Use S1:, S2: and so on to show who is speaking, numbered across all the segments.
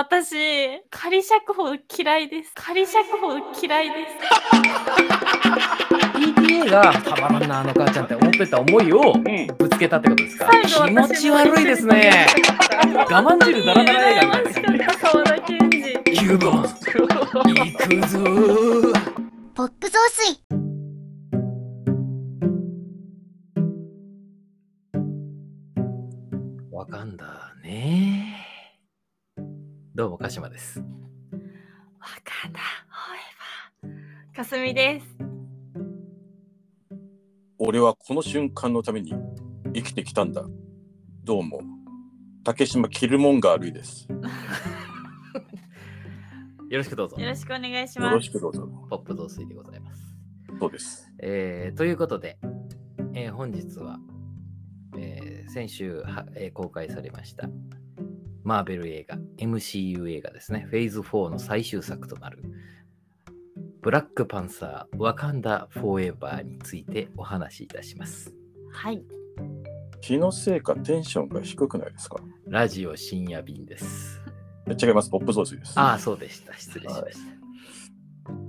S1: 私、仮釈放嫌いです。仮釈放嫌いです。
S2: PTA がたまらんな、あの母ちゃんって思ってた思いをぶつけたってことですか？気持ち悪いですね。我慢汁ダラダラ映画みたいな。
S1: 羨ましかった沢田研二。
S2: 9番、行くぞー。
S3: ポップ増水
S2: わかんだね。どうも、鹿島です。
S1: わかんだ、ほえば。かすみです。
S4: 俺はこの瞬間のために生きてきたんだ。どうも。竹島キルモンガールイです。
S2: よろしくどうぞ。
S1: よろしくお願いし
S4: よろ
S1: ます。
S4: しくどうぞ。
S2: ポップ増水でございます。
S4: そうです。
S2: えーということで、えー本日は、えー先週は、えー公開されましたマーベル映画、MCU 映画ですね、フェーズ4の最終作となるブラックパンサー、ワカンダ・フォーエバーについてお話しいたします。
S1: はい。
S4: 気のせいかテンションが低くないですか？
S2: ラジオ深夜便です。
S4: 違います。ポップ増水です。
S2: ああ、そうでした。失礼しまし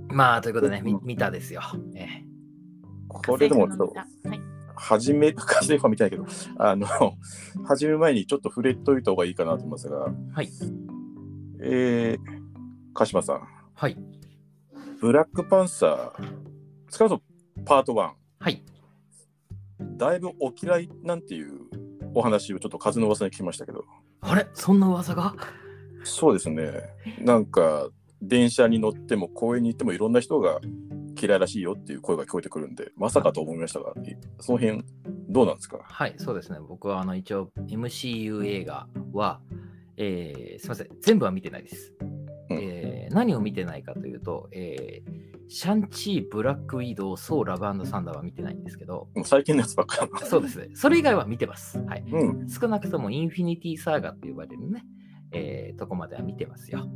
S2: た。まあ、ということでね、み見たですよ。えー
S4: これでもちょっと、
S1: はい。
S4: 始め、風邪は見たいけど、あの、始める前にちょっと触れといた方がいいかなと思いますが、
S2: はい。
S4: えー、鹿島さん、
S2: はい。
S4: ブラックパンサー、少なくともパート1、
S2: はい。
S4: だいぶお嫌いなんていうお話をちょっと風の噂に聞きましたけど、
S2: あれ？そんな噂が？
S4: そうですね。なんか、電車に乗っても公園に行ってもいろんな人が嫌いらしいよっていう声が聞こえてくるんで、まさかと思いましたが、いその辺どうなんですか？
S2: はい、そうですね。僕はあの一応 MCU 映画は、えーすみません、全部は見てないです。
S4: うん
S2: えー何を見てないかというと、えーシャンチー、ブラックウィドウ、ソー、ラブサンダーは見てないんですけど、
S4: もう最近のやつばっかり。
S2: そうですね。それ以外は見てます。はい。
S4: うん。
S2: 少なくともインフィニティサーガって呼ばれるね、えーとこまでは見てますよ。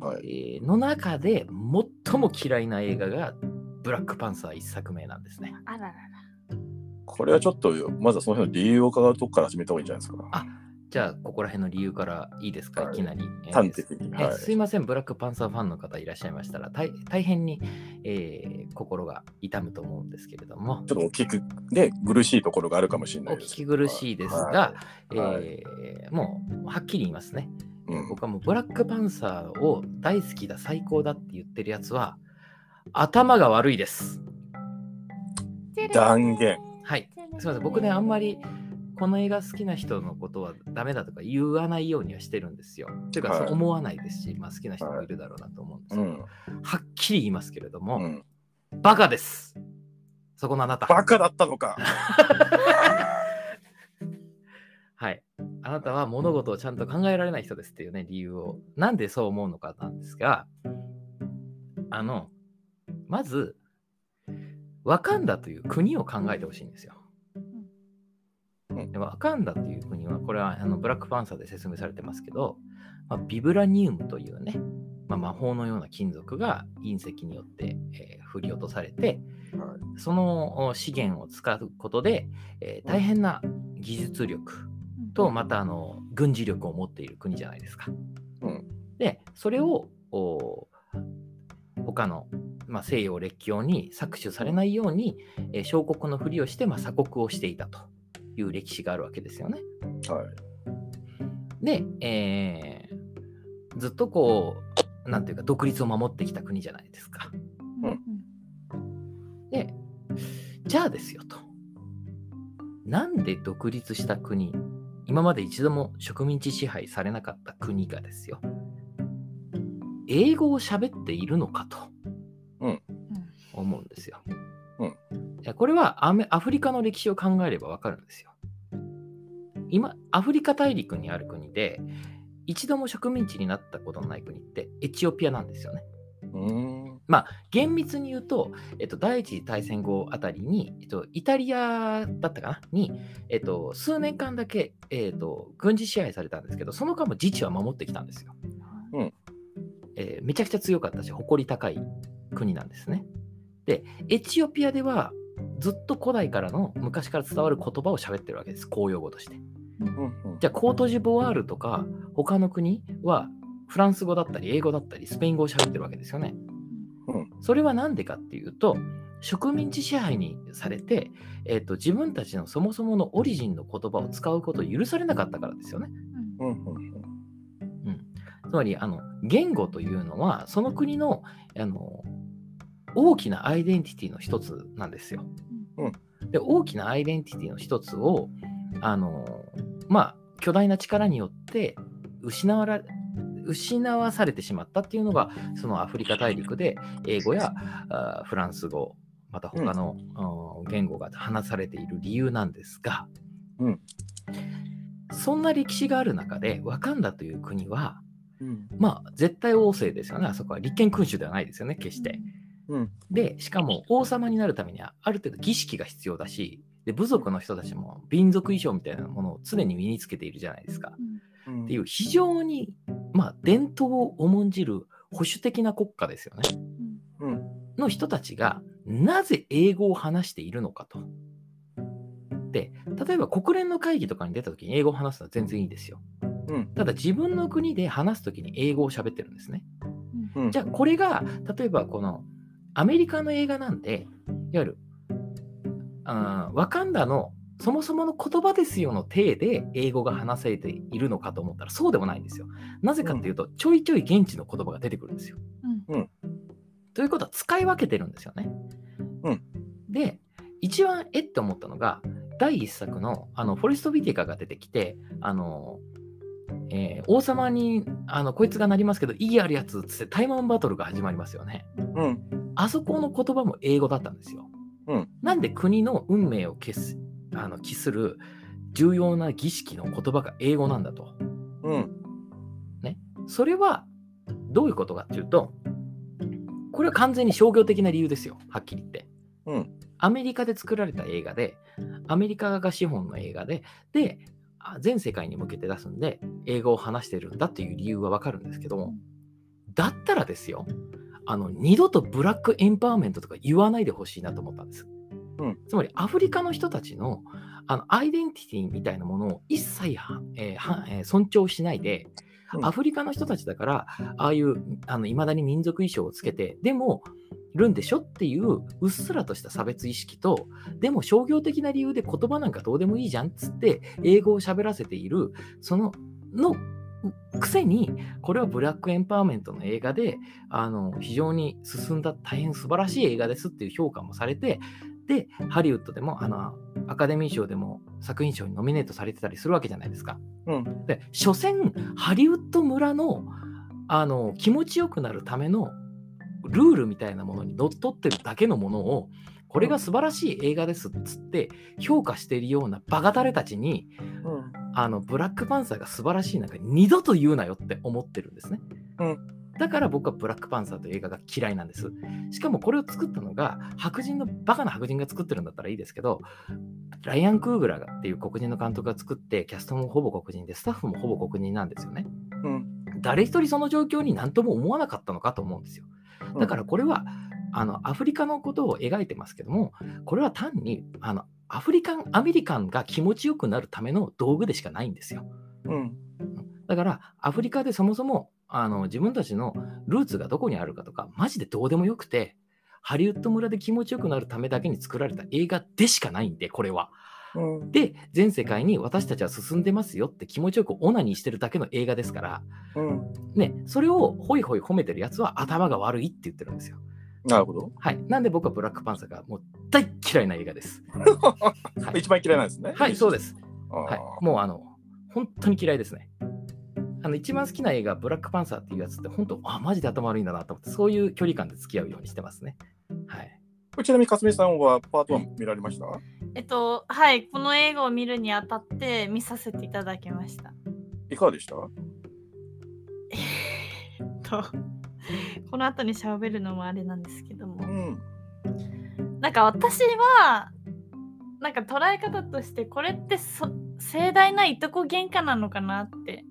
S4: はい。
S2: えーの中で最も嫌いな映画がブラックパンサー一作目なんですね。
S1: あららら。
S4: これはちょっと、まずはその辺の理由を伺うとこから始めた方がいいんじゃないですか。
S2: あじゃあ、ここら辺の理由からいいですか、
S4: はい
S2: いきなり。えー
S4: 端的に。
S2: え
S4: はい。
S2: すいません、ブラックパンサーファンの方いらっしゃいましたら、大大変に、えー心が痛むと思うんですけれども、
S4: ちょっとお聞くで苦しいところがあるかもしれな
S2: お
S4: いです。
S2: 聞き苦しいですが、
S4: はいはい
S2: えーもうはっきり言いますね。
S4: うん
S2: 僕はもうブラックパンサーを大好きだ、最高だって言ってるやつは、頭が悪いです。
S4: 断言。
S2: はい。すいません、僕ね、あんまりこの映画好きな人のことはダメだとか言わないようにはしてるんですよ。というか、
S4: はい
S2: そう思わないですし、まあ、好きな人もいるだろうなと思うんですけど、
S4: うん。
S2: はっきり言いますけれども、
S4: うん。
S2: バカです。そこのあなた。
S4: バカだったのか。
S2: はい。あなたは物事をちゃんと考えられない人ですっていうね、理由を。なんでそう思うのかなんですが、あの、まず、ワカンダという国を考えてほしいんですよ。ワカンダという国は、これはあのブラックパンサーで説明されてますけど、まあ、ビブラニウムというね、まあ、魔法のような金属が隕石によって、えー振り落とされて、
S4: は
S2: そのお資源を使うことで、えー大変な技術力とまたあの軍事力を持っている国じゃないですか。
S4: うん
S2: でそれをお他の、まあ、西洋列強に搾取されないように、えー小国のふりをして、まあ、鎖国をしていたという歴史があるわけですよね。
S4: はい。
S2: で、えーずっとこうなんていうか独立を守ってきた国じゃないですか。
S1: うん
S2: で、じゃあですよと。なんで独立した国、今まで一度も植民地支配されなかった国がですよ、英語を喋っているのかと、
S4: うん
S2: 思うんですよ。
S4: うん
S2: いやこれはアメアフリカの歴史を考えればわかるんですよ。今、アフリカ大陸にある国で、一度も植民地になったことのない国ってエチオピアなんですよね。
S4: うーん。
S2: 厳密に言うと、えっと、第一次大戦後あたりに、えっと、イタリアだったかな？に、えっと、数年間だけ、えっと、軍事支配されたんですけど、その間も自治は守ってきたんですよ。
S4: うん
S2: えーめちゃくちゃ強かったし、誇り高い国なんですね。で、エチオピアではずっと古代からの昔から伝わる言葉を喋ってるわけです、公用語として。じゃあ、コートジボワールとか他の国はフランス語だったり英語だったりスペイン語を喋ってるわけですよね。
S4: うん
S2: それは何でかっていうと植民地支配にされて、えー、と自分たちのそもそものオリジンの言葉を使うことを許されなかったからですよね。
S4: うんうん
S2: つまりあの言語というのはその国のあの大きなアイデンティティの一つなんですよ。で大きなアイデンティティの一つをあのまあ巨大な力によって失わら失わされてしまったっていうのがそのアフリカ大陸で英語やあフランス語また他の、うん。言語が話されている理由なんですが、
S4: うん。
S2: そんな歴史がある中でワカンダという国は
S4: うん。
S2: まあ絶対王政ですよね。あそこは立憲君主ではないですよね決して。
S4: うん。
S2: でしかも王様になるためにはある程度儀式が必要だしで部族の人たちも民族衣装みたいなものを常に身につけているじゃないですか。
S4: うん
S2: っていう非常に、まあ、伝統を重んじる保守的な国家ですよね。
S4: うん
S2: の人たちがなぜ英語を話しているのかと。で例えば国連の会議とかに出た時に英語を話すのは全然いいですよ。
S4: うん
S2: ただ自分の国で話す時に英語を喋ってるんですね。
S4: うん
S2: じゃあこれが例えばこのアメリカの映画なんでいわゆるあーワカンダのそもそもの言葉ですよの体で英語が話されているのかと思ったらそうでもないんですよ。なぜかっていうと、ちょいちょい現地の言葉が出てくるんですよ。
S4: うん
S2: ということは使い分けてるんですよね。
S4: うん
S2: で一番えって思ったのが第一作のあのフォレスト・ビティカが出てきてあの、えー王様にあのこいつがなりますけど意義あるやつっつってタイマンバトルが始まりますよね。
S4: うん
S2: あそこの言葉も英語だったんですよ。
S4: うん
S2: なんで国の運命を消すあの期する重要な儀式の言葉が英語なんだと。
S4: うん
S2: それはどういうことかっていうと、これは完全に商業的な理由ですよ、はっきり言って。
S4: うん
S2: アメリカで作られた映画で、アメリカが資本の映画で、で、あ全世界に向けて出すんで、英語を話してるんだっていう理由はわかるんですけども、だったらですよ、あの二度とブラックエンパワーメントとか言わないでほしいなと思ったんです。
S4: うん。
S2: つまりアフリカの人たちのあのアイデンティティみたいなものを一切は、えーはえー尊重しないで、
S4: うん。
S2: アフリカの人たちだから、ああいうあの未だに民族衣装をつけて、でも、いるんでしょっていううっすらとした差別意識と、でも商業的な理由で言葉なんかどうでもいいじゃんっつって、英語を喋らせている、その、のくせに、これはブラックエンパワーメントの映画で、あの非常に進んだ大変素晴らしい映画ですっていう評価もされて、で、ハリウッドでもあのアカデミー賞でも作品賞にノミネートされてたりするわけじゃないですか。
S4: うん
S2: で、所詮、ハリウッド村のあの気持ちよくなるためのルールみたいなものにのっとってるだけのものを、これが素晴らしい映画ですっつって評価しているようなバカタレたちに、
S4: うん
S2: あのブラックパンサーが素晴らしいなんか二度と言うなよって思ってるんですね。
S4: うん
S2: だから僕はブラックパンサーという映画が嫌いなんです。しかもこれを作ったのが白人のバカな白人が作ってるんだったらいいですけど、ライアン・クーグラーっていう黒人の監督が作って、キャストもほぼ黒人で、スタッフもほぼ黒人なんですよね。
S4: うん
S2: 誰一人その状況に何とも思わなかったのかと思うんですよ。だからこれは、あのアフリカのことを描いてますけども、これは単にあのアフリカン、アメリカンが気持ちよくなるための道具でしかないんですよ。
S4: うん
S2: だから、アフリカでそもそもあの自分たちのルーツがどこにあるかとか、マジでどうでもよくて、ハリウッド村で気持ちよくなるためだけに作られた映画でしかないんで、これは。
S4: うん
S2: で、全世界に私たちは進んでますよって気持ちよくオナニーしてるだけの映画ですから、
S4: うん
S2: ね、それをホイホイ褒めてるやつは頭が悪いって言ってるんですよ。
S4: なるほど。
S2: はい。なんで僕はブラックパンサーがもう大嫌いな映画です。はい
S4: 一番嫌いなんですね。
S2: はい、そうです。
S4: あ
S2: はい
S4: ー。
S2: もうあの、本当に嫌いですね。あの一番好きな映画、ブラックパンサーっていうやつって、本当、あ、マジで頭悪いんだなと思って、そういう距離感で付き合うようにしてますね。はい。
S4: ちなみに、かすみさんはパート1見られました？
S1: えっと、はい、この映画を見るにあたって見させていただきました。
S4: いかがでした？
S1: えっと、この後に喋るのもあれなんですけども
S4: う、ん。
S1: なんか私は、なんか捉え方として、これってそ盛大ないとこ喧嘩なのかなって、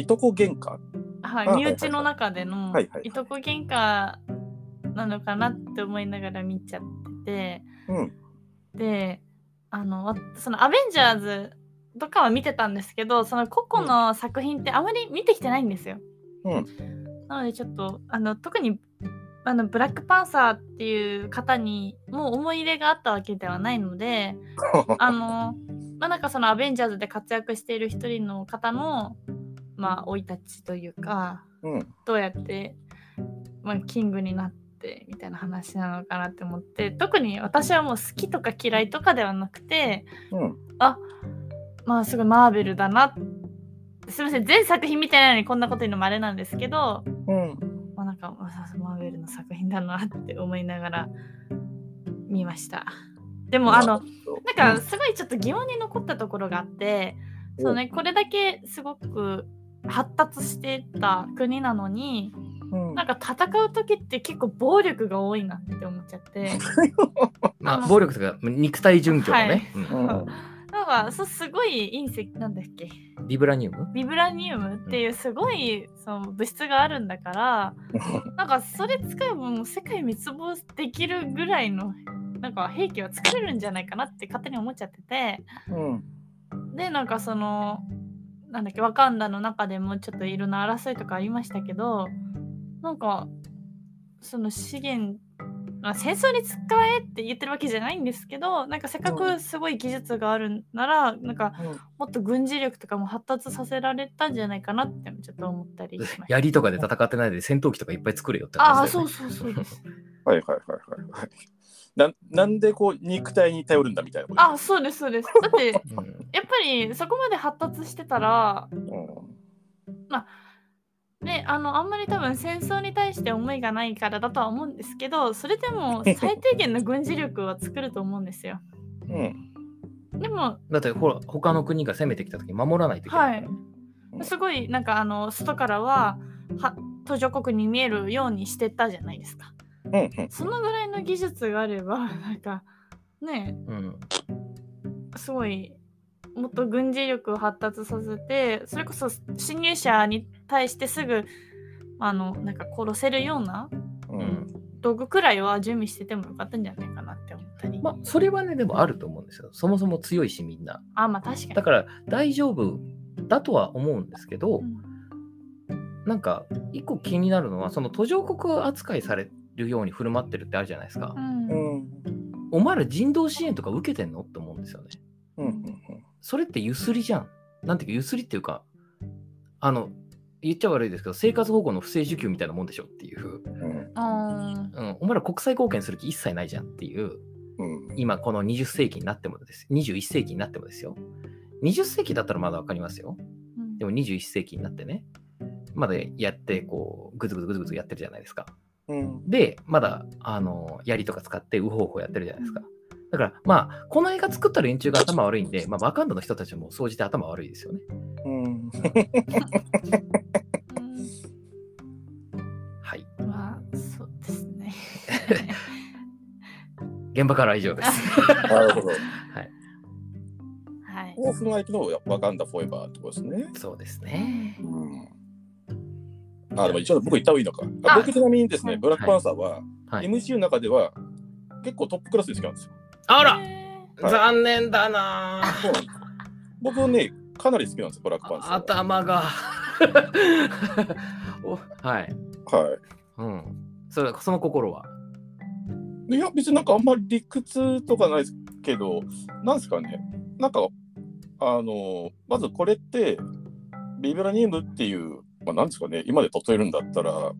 S4: いとこ喧嘩
S1: はい、
S4: あ
S1: 身内の中での
S4: はい
S1: とこ喧嘩なのかなって思いながら見ちゃってて、
S4: うん。
S1: であのわそのアベンジャーズとかは見てたんですけどその個々の作品ってあまり見てきてないんですよ。
S4: うん。
S1: なのでちょっとあの特にあのブラックパンサーっていう方にもう思い入れがあったわけではないので あのまあなんかそのアベンジャーズで活躍している一人の方のまあ生い立ちというか
S4: うん。
S1: どうやって、まあ、キングになってみたいな話なのかなって思って特に私はもう好きとか嫌いとかではなくて
S4: うん。
S1: あまあすごいマーベルだなすみません全作品見てないのにこんなこと言うのもあれなんですけど、
S4: うん。
S1: まあ、なんかまあマーベルの作品だなって思いながら見ましたでもあのなんかすごいちょっと疑問に残ったところがあって、そうね、これだけすごく発達してた国なのに
S4: うん、
S1: なんか戦う時って結構暴力が多いなって思っちゃって。
S2: まあ、暴力とか肉体準拠のね、
S4: う
S2: うん。
S4: ん。
S1: なんかそうすごい隕石なんだっけ？
S2: ビブラニウム？
S1: ビブラニウムっていうすごいその物質があるんだから なんかそれ使えばもう世界滅亡できるぐらいのなんか兵器は作れるんじゃないかなって勝手に思っちゃってて。
S4: うん。
S1: でなんかそのなんだっけワカンダの中でもちょっといろんな争いとかありましたけどなんかその資源まあ戦争に使えって言ってるわけじゃないんですけどなんかせっかくすごい技術があるならなんかもっと軍事力とかも発達させられたんじゃないかなってちょっと思ったりしました。
S2: 槍とかで戦ってないで戦闘機とかいっぱい作れよって
S1: ああ
S2: 話だよね
S1: そうそうそうです。
S4: はいはいはいはいはい。ななんでこう肉体に頼るんだみたいなこと？
S1: あそうですそうです。だってやっ
S2: うん
S1: ぱりそこまで発達してたら
S4: うん
S1: ね、あのあんまり多分戦争に対して思いがないからだとは思うんですけどそれでも最低限の軍事力は作ると思うんですよ。
S4: うん。
S1: でも
S2: だってほら他の国が攻めてきた時守らないといけないからね、
S1: すごいなんかあの外からはは途上国に見えるようにしてたじゃないですか。
S4: うん。うん。
S1: そのぐらいの技術があれば なんかね
S2: うん
S1: すごいもっと軍事力を発達させてそれこそ侵入者に対してすぐあのなんか殺せるような
S4: うん。
S1: 道具くらいは準備しててもよかったんじゃないかなって思ったり。
S2: まあそれはねでもあると思うんですよそもそも強いしみんな
S1: あ、まあ確かに。
S2: だから大丈夫だとは思うんですけど、
S1: うん
S2: なんか一個気になるのはその途上国扱いされるように振る舞ってるってあるじゃないですか、
S1: うん。
S4: うん。
S2: お前ら人道支援とか受けてんのって思うんですよね。
S4: うん。
S2: それってゆすりじゃん。なんていうかゆすりっていうかあの言っちゃ悪いですけど生活保護の不正受給みたいなもんでしょっていう、
S4: う。ん。
S1: あ
S2: うん、お前ら国際貢献する気一切ないじゃんっていう
S4: うん。
S2: 今この20世紀になってもです21世紀になってもですよ。20世紀だったらまだわかりますよ。
S1: うん。
S2: でも21世紀になってねまだやってこうグズグズグズグズやってるじゃないですか
S4: うん。
S2: でまだあの槍とか使ってウホウホやってるじゃないですかだからまあこの映画作った連中が頭悪いんで、まあ、ワカンダの人たちも総じて頭悪いですよね
S4: うん。
S2: はい
S1: うんまあ、そうですね。
S2: 現場からは以上です
S4: なるほど。
S2: はい
S1: はい。
S4: オフの相手のワカンダフォーエバーってことですね。
S2: そうですね
S4: うん。あ、でも一応僕言った方がいいのか。あ
S1: あ
S4: 僕ちなみにですね、
S1: はい。
S4: ブラックパンサーは、
S2: はい。
S4: MCU の中では結構トップクラスで好きなんですよ。
S2: あら。
S1: へ
S4: はい。
S2: 残念だな。
S4: そうなんです。僕はね、かなり好きなんですよ、ブラックパンサーは。
S2: 頭が。おはい。
S4: は。
S2: うん。それその心は？い
S4: いや、別になんかあんまり理屈とかないですけど、なんですかね、なんか、あの、まずこれって、ビブラニウムっていう、まあ、なんですかね、今で例えるんだったら、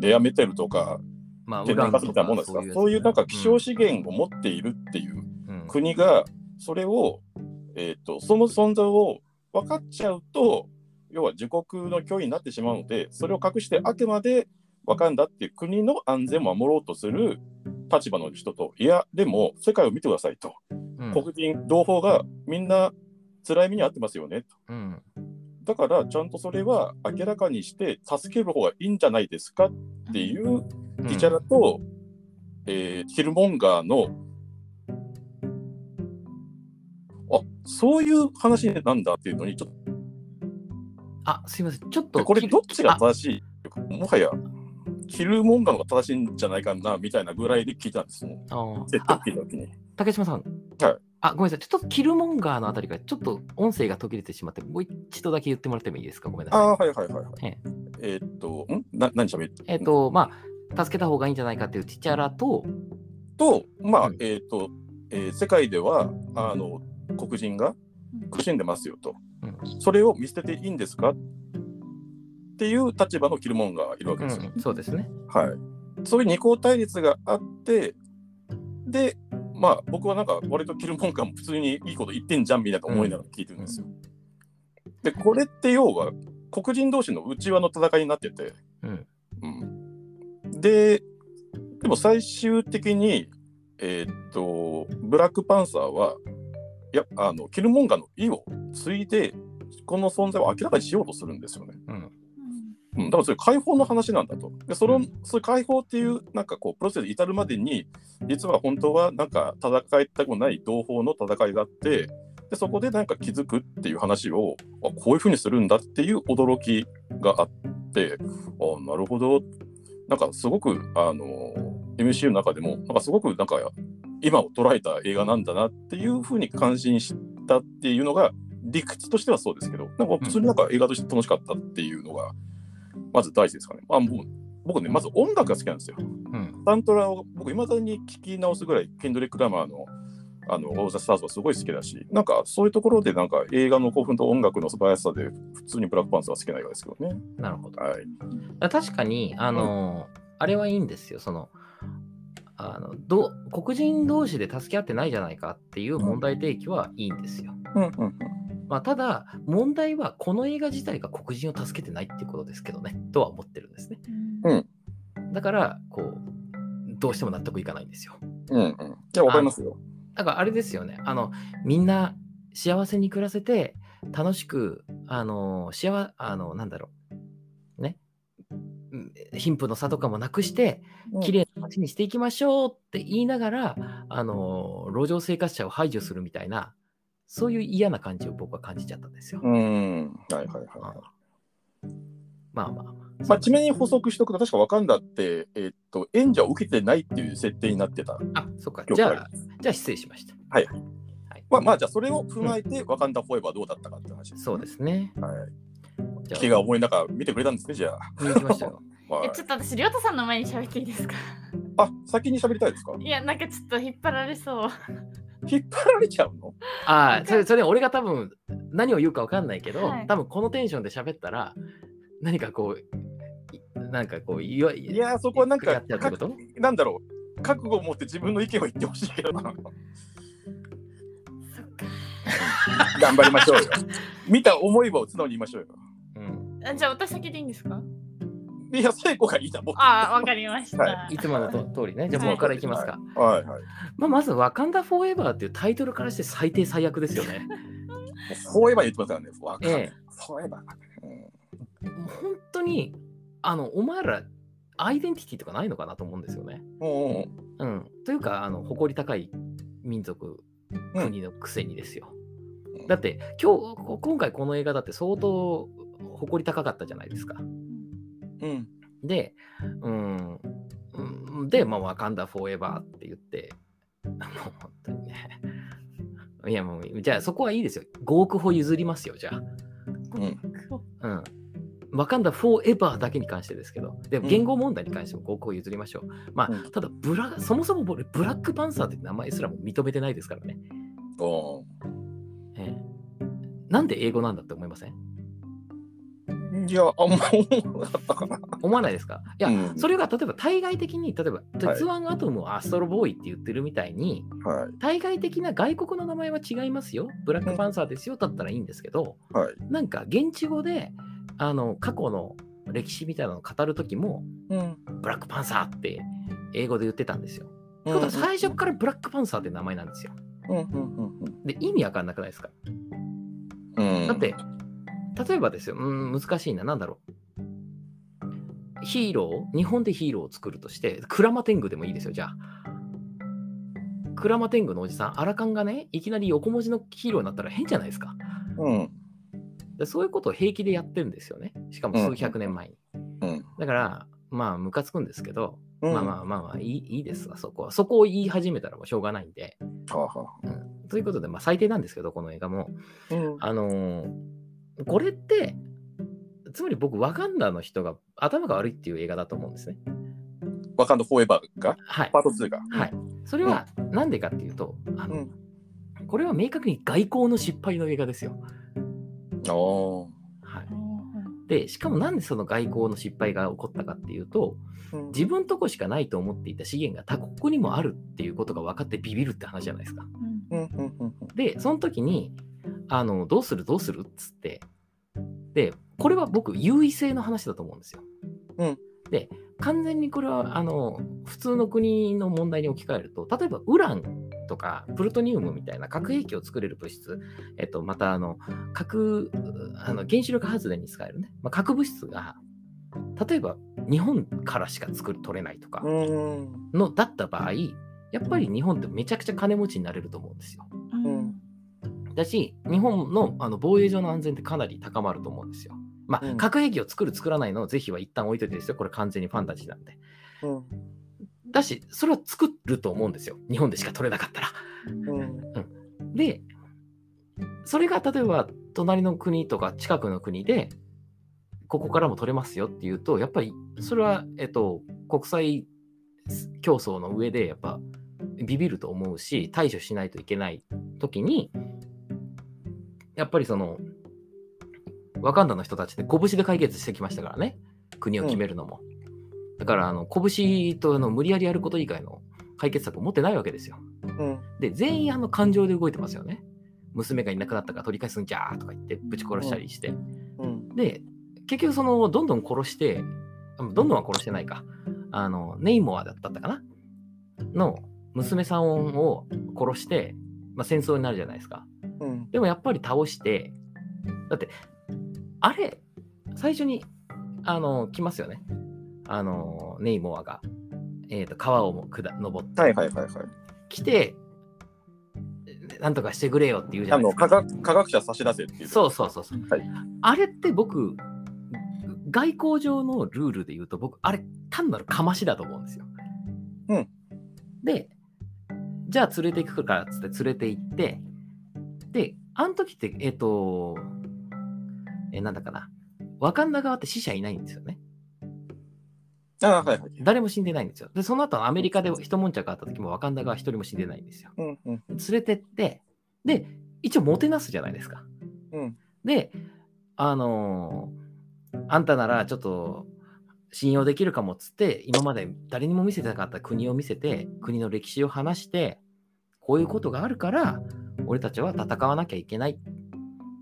S4: レアメタルとか
S2: まあ
S4: 天然ガスみたいなもんですか、そういうなんか希少資源を持っているっていう
S2: うん。
S4: 国が、それを、えっ、と、その存在を分かっちゃうと、要は自国の脅威になってしまうので、それを隠してあくまでワカンダっていう国の安全を守ろうとする立場の人と、いや、でも世界を見てくださいと。
S2: うん。
S4: 黒人同胞がみんな辛い目に遭ってますよねと。
S2: うん
S4: だから、ちゃんとそれは明らかにして助ける方がいいんじゃないですかっていうティチャラと、えーキルモンガーの、あそういう話なんだっていうのに、ちょっ
S2: あすいません。ちょっ
S4: と、
S2: と
S4: これどっちが
S2: あ
S4: 正しい？もはや、キルモンガーの方が正しいんじゃないかなみたいなぐらいで聞いたんですもん。
S2: ああ
S4: 聞いたときに。
S2: 竹島さん。
S4: はい
S2: あ、ごめんなさい。ちょっとキルモンガーのあたりがちょっと音声が途切れてしまって、もう一度だけ言ってもらってもいいですか？ごめんなさい。
S4: ああ、はいはいはいはい。
S2: え
S4: えーっと、ん？な何しゃべ
S2: えっ、と、まあ、助けた方がいいんじゃないかっていうティチャラと、
S4: と、まあ
S2: うん、
S4: えーっと、えー世界では、あの、黒人が苦しんでますよと。
S2: うん
S4: それを見捨てていいんですか？っていう立場のキルモンがいるわけですよ。
S2: うんそうですね。
S4: はい。そういう二項対立があって、で、まあ僕はなんか割とキルモンガンも普通にいいこと言ってんじゃんみたいな思いながら聞いてるんですよ。で、これって要は黒人同士の内輪の戦いになってて、
S2: うん。
S4: うん、で、でも最終的に、えーっと、ブラックパンサーは、いや、あの、キルモンガンの意を継いで、この存在を明らかにしようとするんですよね。
S2: うん。
S4: うん、だからそれ解放の話なんだと。で、その、
S2: うん
S4: そういう解放っていう、なんかこう、プロセスに至るまでに、実は本当はなんか戦いたくない同胞の戦いがあって、で、そこでなんか気づくっていう話を、あこういうふうにするんだっていう驚きがあって、あなるほど。なんかすごく、あの、MCU の中でも、なんかすごくなんか、今を捉えた映画なんだなっていうふうに感心したっていうのが、理屈としてはそうですけど、なんか普通になんか映画として楽しかったっていうのが、まず大事ですかね。あもう僕ね、まず音楽が好きなんですよ。
S2: うん。
S4: サントラを僕、いまだに聴き直すぐらい、ケンドリック・ラマーのあの、オーザ・スターズはすごい好きだし、なんかそういうところで、なんか映画の興奮と音楽の素晴らしさで、普通にブラックパンサーは好きな映画ですけどね。
S2: なるほど。
S4: はい。
S2: 確かに、あの、あれはいいんですよ。その、あのど黒人同士で助け合ってないじゃないかっていう問題提起はいいんですよ。
S4: うんうんうん。
S2: まあ、ただ、問題はこの映画自体が黒人を助けてないっていうことですけどね、とは思ってるんですね。
S4: うん
S2: だから、こう、どうしても納得いかないんですよ。
S4: うんうん。いや、わかりますよ。
S2: だからあれですよね、あの、みんな幸せに暮らせて、楽しく、あの、幸あの、なんだろう、ね、うん貧富の差とかもなくして、綺麗な街にしていきましょうって言いながら、あの、路上生活者を排除するみたいな、そういう嫌な感じを僕は感じちゃったんですよ。
S4: うん。はいはいはいはい。
S2: まあまあまあ。
S4: まあ、ちなみに補足しておくと、確かワカンダって、えっと、援助を受けてないっていう設定になってた。
S2: あ、そっか。じゃあ、じゃあ失礼しました。
S4: はい
S2: はい。
S4: まあ、まあ、じゃあそれを踏まえて、ワカンダフォーエバーどうだったかって話です、
S2: そうですね。
S4: はい。気が重い中、見てくれたんですね、じゃあ。
S2: 見ましたよ。
S4: はい
S1: えちょっと私、りょうたさんの前に喋っていいですか？
S4: あ、先に喋りたいですか？
S1: いや、なんかちょっと引っ張られそう。
S4: 引っ張られちゃうの？
S2: ああ、それ、それ俺が多分何を言うか分かんないけど、
S1: はい。
S2: 多分このテンションで喋ったら、何かこう、いなんかこう、いや、い
S4: いやー、そこはなんかなんだろう、覚悟を持って自分の意見を言ってほしいけど。頑張りましょうよ。見た思いは素直に言いましょうよ。
S2: うん、
S1: あじゃあ私先でいいんですか？
S4: いや、聖子がいいな、僕。
S1: ああ、わかりました。
S4: はい
S2: いつものと通りね。じゃあ
S1: はい
S2: 僕からいきますか。
S4: はいはい。
S2: まあ、まず、ワカンダ・フォーエバーっていうタイトルからして最低最悪ですよね。
S4: フォーエバー言ってますからね。わかん
S2: ええ
S4: フォーエバー。
S2: 本当に、あの、お前ら、アイデンティティとかないのかなと思うんですよね。
S4: うん。
S2: というか、あの、誇り高い民族、
S4: うん
S2: 国のくせにですよ。
S4: うん
S2: だって、今日、こ今回この映画だって相当誇り高かったじゃないですか。
S4: うん。
S2: で、うん、うんで、まあ、ワカンダ・フォーエバーって言って、もう本当にね。いや、もう、じゃあそこはいいですよ。5億歩譲りますよ、じゃ
S4: うん。
S2: あ。うん。ワカンダ・フォーエバーだけに関してですけど、でも言語問題に関しても5億歩譲りましょう。まあ、
S4: うん
S2: ただブラ、そもそも僕ブラックパンサーって名前すらも認めてないですからね。
S4: お
S2: ええなんで英語なんだって思いません？
S4: ーいや、あんま思わなかったかな。
S2: 思わないですか？いや、
S4: うん
S2: それが例えば対外的に、例えば、鉄腕アトムをアストロボーイって言ってるみたいに、
S4: はい。
S2: 対外的な外国の名前は違いますよ。ブラックパンサーですよ。だったらいいんですけど、
S4: はい。
S2: なんか現地語で、あの、過去の歴史みたいなのを語るときも、
S4: うん。
S2: ブラックパンサーって英語で言ってたんですよ。ってことは最初からブラックパンサーって名前なんですよ。
S4: うんうんうんうん
S2: で、意味わかんなくないですか？
S4: うん。
S2: だって、例えばですよ、うん、難しいな、なんだろう。ヒーロー、日本でヒーローを作るとして、クラマテングでもいいですよ、じゃあ。クラマテングのおじさん、アラカンがね、いきなり横文字のヒーローになったら変じゃないですか。
S4: うん。
S2: でそういうことを平気でやってるんですよね。しかも数百年前に。
S4: うん。
S2: だから、まあ、ムカつくんですけど、
S4: うん
S2: まあまあまあまあいい、いいですわ、そこは。そこを言い始めたらもうしょうがないんで。
S4: はあは
S2: うん、ということで、まあ、最低なんですけど、この映画も。
S4: あ。うん。
S2: あのーこれって、つまり僕、ワカンダの人が頭が悪いっていう映画だと思うんですね。
S4: ワカンドフォーエバーが？
S2: はい。
S4: パート2が？
S2: はい。それはなんでかっていうと、あの
S4: うん
S2: これは明確に外交の失敗の映画ですよ。
S4: お
S2: はい、
S1: うん
S2: で、しかもなんでその外交の失敗が起こったかっていうと、
S4: ー
S2: 自分とこしかないと思っていた資源が他国にもあるっていうことが分かってビビるって話じゃないですか。
S1: うん
S4: うんうんうんうん
S2: で、その時に、あの、どうする？どうする？っつって、で、これは僕、優位性の話だと思うんですよ。
S4: うん。
S2: で、完全にこれは、あの、普通の国の問題に置き換えると、例えば、ウランとかプルトニウムみたいな核兵器を作れる物質、えっと、また、あの、核、あの原子力発電に使えるね、まあ、核物質が、例えば、日本からしか作る、取れないとか、
S4: うん。
S2: の、だった場合、やっぱり日本ってめちゃくちゃ金持ちになれると思うんですよ。
S1: うん
S2: だし、日本のあの防衛上の安全ってかなり高まると思うんですよ。まあ、
S4: うん
S2: 核兵器を作る、作らないのをぜひは一旦置いといてですよ。これ完全にファンタジーなんで。
S4: うん
S2: だし、それは作ると思うんですよ。日本でしか取れなかったら。
S4: うん
S2: で、それが例えば隣の国とか近くの国で、ここからも取れますよっていうと、やっぱりそれは、えっと、国際競争の上でやっぱビビると思うし、対処しないといけない時に、やっぱりその、ワカンダの人たちって拳で解決してきましたからね、国を決めるのも。だから、あの拳とあの無理やりやること以外の解決策を持ってないわけですよ。
S4: うん
S2: で、全員あの感情で動いてますよね。娘がいなくなったから取り返すんじゃーとか言ってぶち殺したりして。
S4: うん
S2: で、結局その、どんどん殺して、あどんどんは殺してないか。あの、ネイモアだったかな？の娘さんを殺して、まあ、戦争になるじゃないですか。
S4: うん
S2: でもやっぱり倒して、だって、あれ、最初に、あの、来ますよね。あの、ネイモアが、えっ、と、川をも下登って、
S4: はいはいはいはい。
S2: 来て、なんとかしてくれよって言うじゃないですか。
S4: 科学者差し出せっていう。
S2: そうそうそうそう。
S4: はい
S2: あれって僕、外交上のルールで言うと、僕、あれ、単なるかましだと思うんですよ。
S4: うん。
S2: で、じゃあ連れて行くからっつって連れて行って、で、あの時って、えっ、と、え、なんだかな。ワカンダ側って死者いないんですよね。
S4: あはいはい。
S2: 誰も死んでないんですよ。で、その後アメリカで一悶着があった時もワカンダ側一人も死んでないんですよ。
S4: うんうん
S2: 連れてって、で、一応もてなすじゃないですか。
S4: うん
S2: で、あのーあんたならちょっと信用できるかもっつって、今まで誰にも見せてなかった国を見せて、国の歴史を話して、こういうことがあるから、俺たちは戦わなきゃいけない。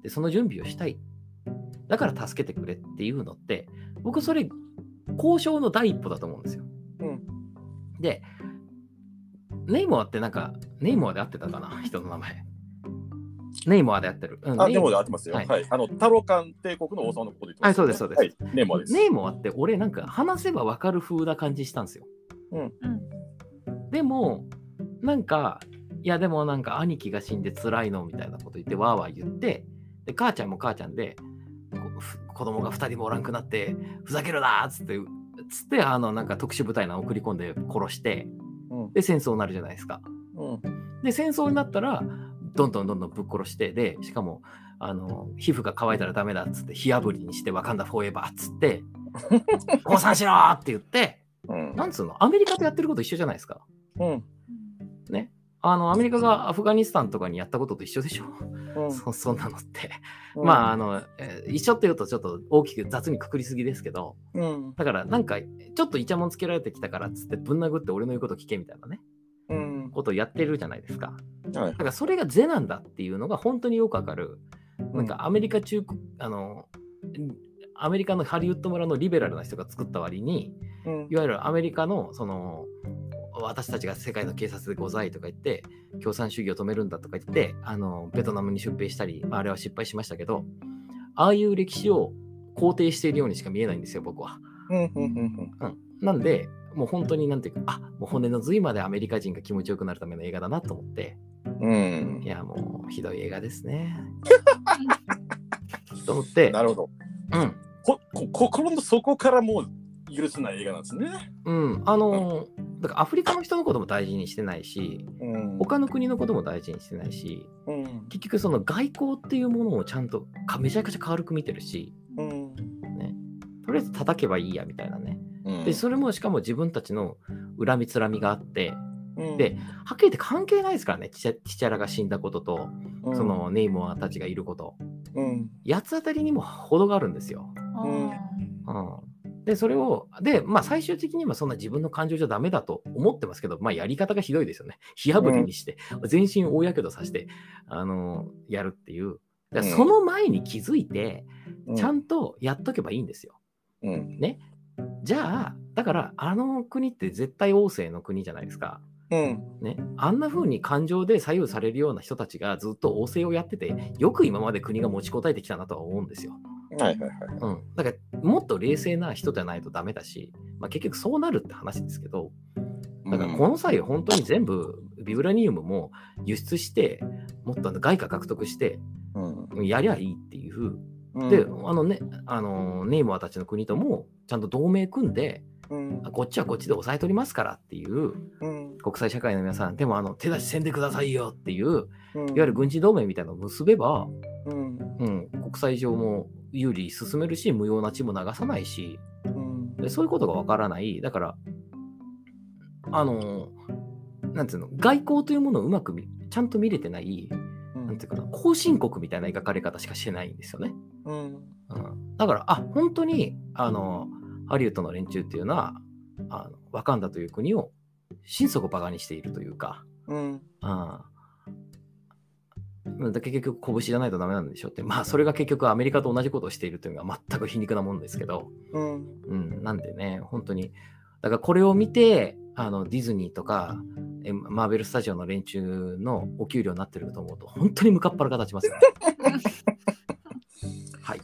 S2: で、その準備をしたい。だから助けてくれっていうのって、僕それ、交渉の第一歩だと思うんですよ。
S4: うん
S2: で、ネイモアってなんか、ネイモアで合ってたかな？人の名前。ネイモアで合ってる。うん
S4: あ、
S2: ネイ
S4: ネモで合ってますよ。
S2: は
S4: はいい。あの、タロカン帝国の王様のこと言ってます、
S2: はいそうですそうです
S4: はい、ネモです。
S2: ネイモアって俺なんか話せばわかる風な感じしたんですよ。
S1: うん
S2: でも、なんか、いやでもなんか兄貴が死んで辛いのみたいなこと言ってわーわー言って、で母ちゃんも母ちゃんで、子供が2人もおらんくなって、ふざけるなーっつって、つってあのなんか特殊部隊の送り込んで殺して、
S4: うん。
S2: で戦争になるじゃないですか。
S4: うん。
S2: で戦争になったらどんどんどんどんぶっ殺してでしかもあの皮膚が乾いたらダメだっつって火あぶりにしてわかんだフォーエバーっつって 降参しろーって言って
S4: うん。
S2: なんつうのアメリカとやってること一緒じゃないですか。
S4: うん。
S2: ねあのアメリカがアフガニスタンとかにやったことと一緒でしょ、
S4: うん。
S2: そ そんなのって、
S4: うん。
S2: まああの、えー一緒って言うとちょっと大きく雑にくくりすぎですけど。
S4: うん。
S2: だからなんかちょっとイチャモンつけられてきたからっつってぶん殴って俺の言うこと聞けみたいなね。
S4: うん。
S2: ことをやってるじゃないですか。
S4: はい。
S2: だからそれが是なんだっていうのが本当によくわかる。なんかアメリカ中国、あの、アメリカのハリウッド村のリベラルな人が作った割に、
S4: うん。
S2: いわゆるアメリカの、その、私たちが世界の警察でございとか言って、共産主義を止めるんだとか言って、あの、ベトナムに出兵したり、まああれは失敗しましたけど、ああいう歴史を肯定しているようにしか見えないんですよ、僕は。
S4: うんうんうん
S2: うん。なんで、もう本当になんていうか、あもう骨の髄までアメリカ人が気持ちよくなるための映画だなと思って、
S4: うん
S2: いや、もうひどい映画ですね。と思って、
S4: なるほど。
S2: うん、
S4: ここ心の底からもう許せない映画なんですね。
S2: うん、あのーだからアフリカの人のことも大事にしてないし、
S4: うん。
S2: 他の国のことも大事にしてないし、
S4: うん。
S2: 結局その外交っていうものをちゃんとかめちゃくちゃ軽く見てるし、
S4: うん。
S2: ね、りあえず叩けばいいやみたいなね。
S4: うん。
S2: で、それもしかも自分たちの恨みつらみがあって、
S4: うん。
S2: で、はっきり言って関係ないですからね、チチャチチャラが死んだことと、
S4: うん。
S2: そのネイモアたちがいること。
S4: うん。
S2: 八つ当たりにも程があるんですよ。
S4: うん。
S2: うん、で、それを、で、まあ最終的にはそんな自分の感情じゃダメだと思ってますけど、まあやり方がひどいですよね。火あぶりにして、全身大やけどさせて、あのやるっていう。その前に気づいて、ちゃんとやっとけばいいんですよ。
S4: うん
S2: じゃあ、だから、あの国って絶対王政の国じゃないですか。
S4: うん
S2: ね、あんな風に感情で左右されるような人たちがずっと王政をやってて、よく今まで国が持ちこたえてきたなとは思うんですよ。
S4: はいはいはい。
S2: うん。だから、もっと冷静な人じゃないとダメだし、まあ、結局そうなるって話ですけど、だからこの際、本当に全部、ビブラニウムも輸出して、もっと外貨獲得して、
S4: うん。
S2: やりゃいいっていう。
S4: うん。
S2: で、あのね、あのネイモアたちの国とも、ちゃんと同盟組んで、
S4: うん。
S2: あこっちはこっちで抑え取りますからっていう、
S4: うん。
S2: 国際社会の皆さん、でもあの手出しせんでくださいよっていう、い
S4: うん。
S2: わゆる軍事同盟みたいなのを結べば、
S4: うん。
S2: うん、国際上も有利に進めるし、無用な血も流さないし、
S4: うん。
S2: でそういうことがわからない。だから、あの、なんていうの、外交というものをうまく見ちゃんと見れてない、なんていうかな、後進国みたいな描かれ方しかしてないんですよね。
S4: うん。
S2: うん、だから、あ本当にあのハリウッドの連中っていうのは、あのワカンダという国を心底バカにしているというか、
S4: うん。
S2: あだ結局、拳じゃないとダメなんでしょって、まあ、それが結局アメリカと同じことをしているというのが全く皮肉なもんですけど、
S4: うん。
S2: うん、なんでね、本当に、だからこれを見て、あのディズニーとか、えマーベル・スタジオの連中のお給料になってると思うと、本当にムカッパラが立ちますね。はい、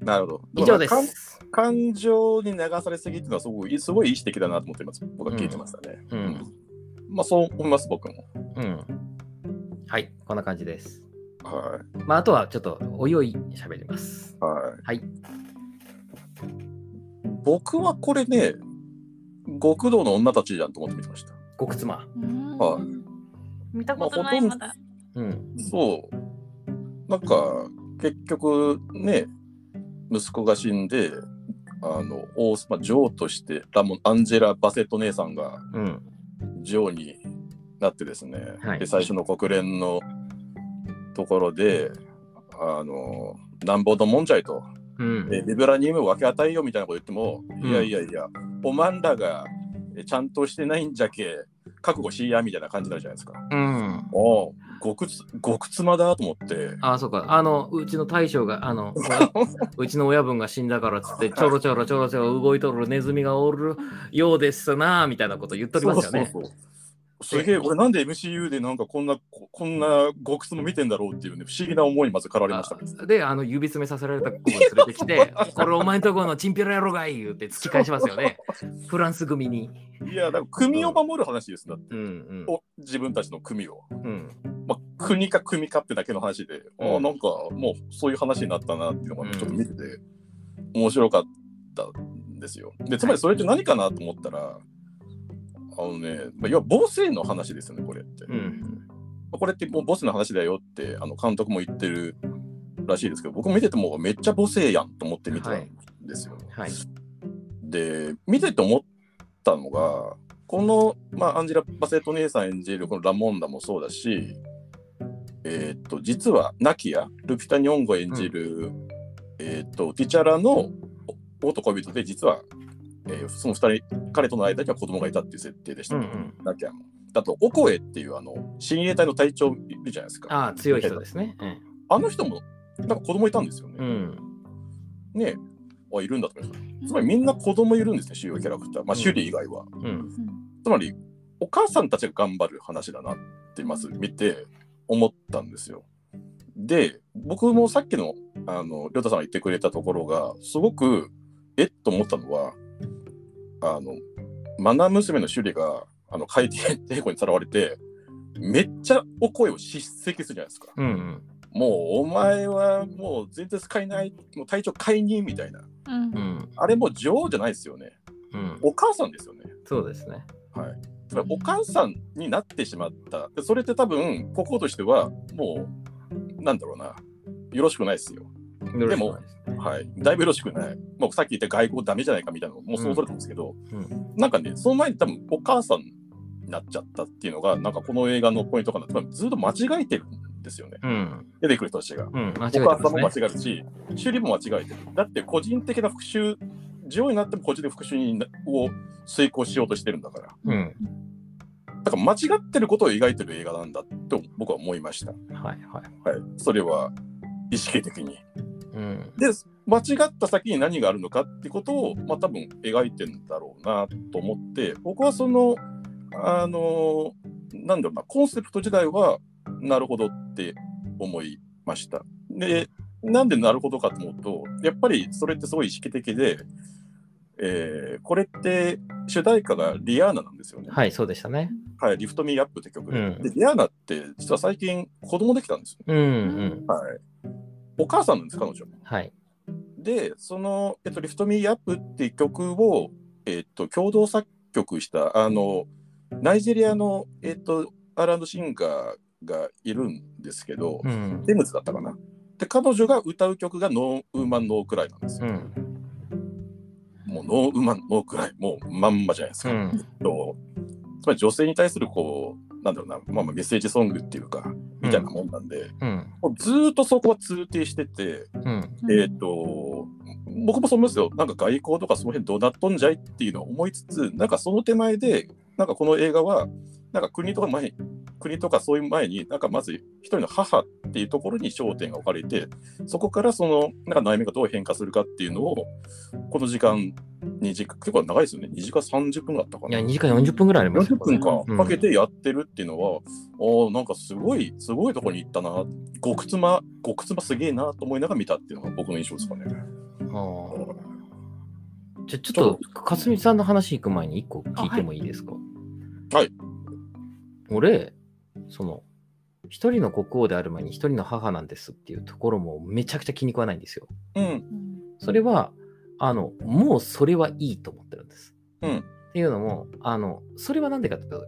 S4: なるほど。
S2: 以上で
S4: かん
S2: す。
S4: 感情に流されすぎっていうのはすごいすごい意思的だなと思ってます。僕は聞いてましたね、
S2: うん。
S4: まあそう思います僕も。
S2: うん。はい、こんな感じです。
S4: は
S2: まあ、あとはちょっとおいおい喋ります。
S4: いはい
S2: はい。
S4: 僕はこれね極道の女たちじゃんと思って見てました
S2: 極妻。
S1: うん
S4: はい
S1: 見たことない
S4: まあほとんど
S1: まだ。
S2: うん。
S4: そうなんか結局ね息子が死んであの王まあ、女王としてラモンアンジェラ・バセット姉さんが
S2: うん。
S4: 女王になってですね、
S2: はい
S4: で最初の国連のところであのなんぼのもんじゃいと、
S2: うん。
S4: えビブラニウムを分け与えようみたいなこと言っても、
S2: うん
S4: いやいやいやおまんらがえちゃんとしてないんじゃけ覚悟しいやみたいな感じになるじゃないですか。
S2: うん。
S4: お極つ極妻だと思って。
S2: あ、そうか。あの、うちの大将が、あの、うちの親分が死んだからっつって、ちょろちょろちょろちょろ動いとるネズミがおるようですな、みたいなこと言っとりますよね。
S4: そうそうそうすげえ、俺なんで MCU でなんかこんな、ここんな極妻見てんだろうっていうね、不思議な思いにまず駆られましたね。
S2: あで、あの、指詰めさせられた子を連れてきて、これお前んとこのチンピラ野郎がい言って突き返しますよね。フランス組に。
S4: いや、だから国を守る話ですだって、
S2: うんうん。
S4: お自分たちの組を。
S2: うん。
S4: まあ、国か組かってだけの話で、あ
S2: うん
S4: あ、なんかもうそういう話になったなっていうのが
S2: うん
S4: ちょっと見てて、面白かったんですよ。で、つまりそれって何かなと思ったら、あのね、まあ、要は母性の話ですよね、これって。
S2: うん。
S4: これってもうボスの話だよってあの監督も言ってるらしいですけど、僕も見ててもめっちゃ母性やんと思って見てたんですよ。
S2: はい。
S4: で、見てて思ったのが、この、まあ、アンジェラ・バセット姉さん演じるこのラモンダもそうだし、えーっと、実はナキア、ルピタ・ニョンゴ演じる、えーっと、ティチャラのお男人で、実は、えーその二人、彼との間には子供がいたっていう設定でしたけど、
S2: うんうん
S4: ナキアも。あと、オコエっていうあの親衛隊の隊長いるじゃないですか。
S2: ああ、強い人ですね。うん
S4: あの人も、なんか子供いたんですよね。
S2: うん。
S4: ねえ、あ、いるんだと思いました。つまりみんな子供いるんですね、主要キャラクター。まあ、
S2: うん
S4: シュリー以外は。
S2: うん。
S4: つまり、お母さんたちが頑張る話だなって、まず見て思ったんですよ。で、僕もさっきの、あの、りょうたさんが言ってくれたところが、すごく、えっと思ったのは、あの、マナ娘のシュリが、あの、海底抵抗にさらわれて、めっちゃお声を叱責するじゃないですか。
S2: うんうん。
S4: もう、お前はもう全然使えない、もう隊長解任みたいな。
S1: うん
S2: うん。
S4: あれもう女王じゃないですよね。
S2: うん。
S4: お母さんですよね。
S2: そうですね。
S4: はい。つまりお母さんになってしまった。でそれって多分、国王としては、もう、なんだろうな、よろしくないですよ。でもはい、だいぶよろしくない。もうさっき言った外交ダメじゃないかみたいなのもう想像だったんですけど、
S2: うん
S4: なんかね、その前に多分お母さんになっちゃったっていうのが、なんかこの映画のポイントかな。ずっと間違えてるんですよね。
S2: うん。
S4: 出てくる人たちが。
S2: うん。間違え
S4: お
S2: て
S4: 母さんも間違。えるし、修理も間違えてる。だって個人的な復讐、女王になっても個人的復讐を遂行しようとしてるんだから。
S2: うん。
S4: だから間違ってることを描いてる映画なんだと僕は思いました。は
S2: はいはい。
S4: い。それは意識的に。
S2: うん。
S4: で、間違った先に何があるのかってことを、まあ多分描いてんだろうなと思って、僕はその、あの、なんだろうな、コンセプト自体は、なるほどって思いました。で、なんでなるほどかと思うと、やっぱりそれってすごい意識的で、えーこれって主題歌がリアーナなんですよね。
S2: はい、そうでしたね。
S4: はい、 Lift Me Up って曲で。
S2: うん
S4: で、リアーナって実は最近子供できたんですよ。
S2: うんうん。
S4: はい。お母さんなんです、彼女。
S2: はい。
S4: で、その、えっと、 Lift Me Up っていう曲を、えっと、共同作曲した、あの、ナイジェリアの、えっと、R&D シンガーがいるんですけど、
S2: うん。
S4: Tems だったかな。で、彼女が歌う曲が No Woman No Cry なんですよ。
S2: うん。
S4: もうノーウーマンノークライ、もうまんまじゃないですか。
S2: うん。
S4: とつまり女性に対するこう、なんだろうな、まあ、まあメッセージソングっていうか、みたいなもんなんで、
S2: うん。
S4: もうずーっとそこは通底してて、
S2: うん。
S4: えっ、と、僕もそう思うんですよ。なんか外交とかその辺どうなっとんじゃいっていうのを思いつつ、なんかその手前で、なんかこの映画は、なんか国とか前国とかそういう前に、なんかまず一人の母っていうところに焦点が置かれて、そこからその、なんか悩みがどう変化するかっていうのを、この時間、2時間、結構長いですよね。2時間30分だったかな。
S2: いや、2時間40分ぐらいあります
S4: 40分か
S2: うん
S4: かけてやってるっていうのは、ああ、なんかすごい、すごいとこに行ったな、極妻、極妻すげえなと思いながら見たっていうのが僕の印象ですかね。
S2: あーじゃあちょっと、かすみさんの話行く前に1個聞いてもいいですか？
S4: はい。
S2: 俺、その、一人の国王である前に一人の母なんですっていうところもめちゃくちゃ気に食わないんですよ。
S4: うん、
S1: うん
S2: それは、あの、もうそれはいいと思ってるんです。
S4: うん、
S2: っていうのも、あの、それはなんでかっていうと、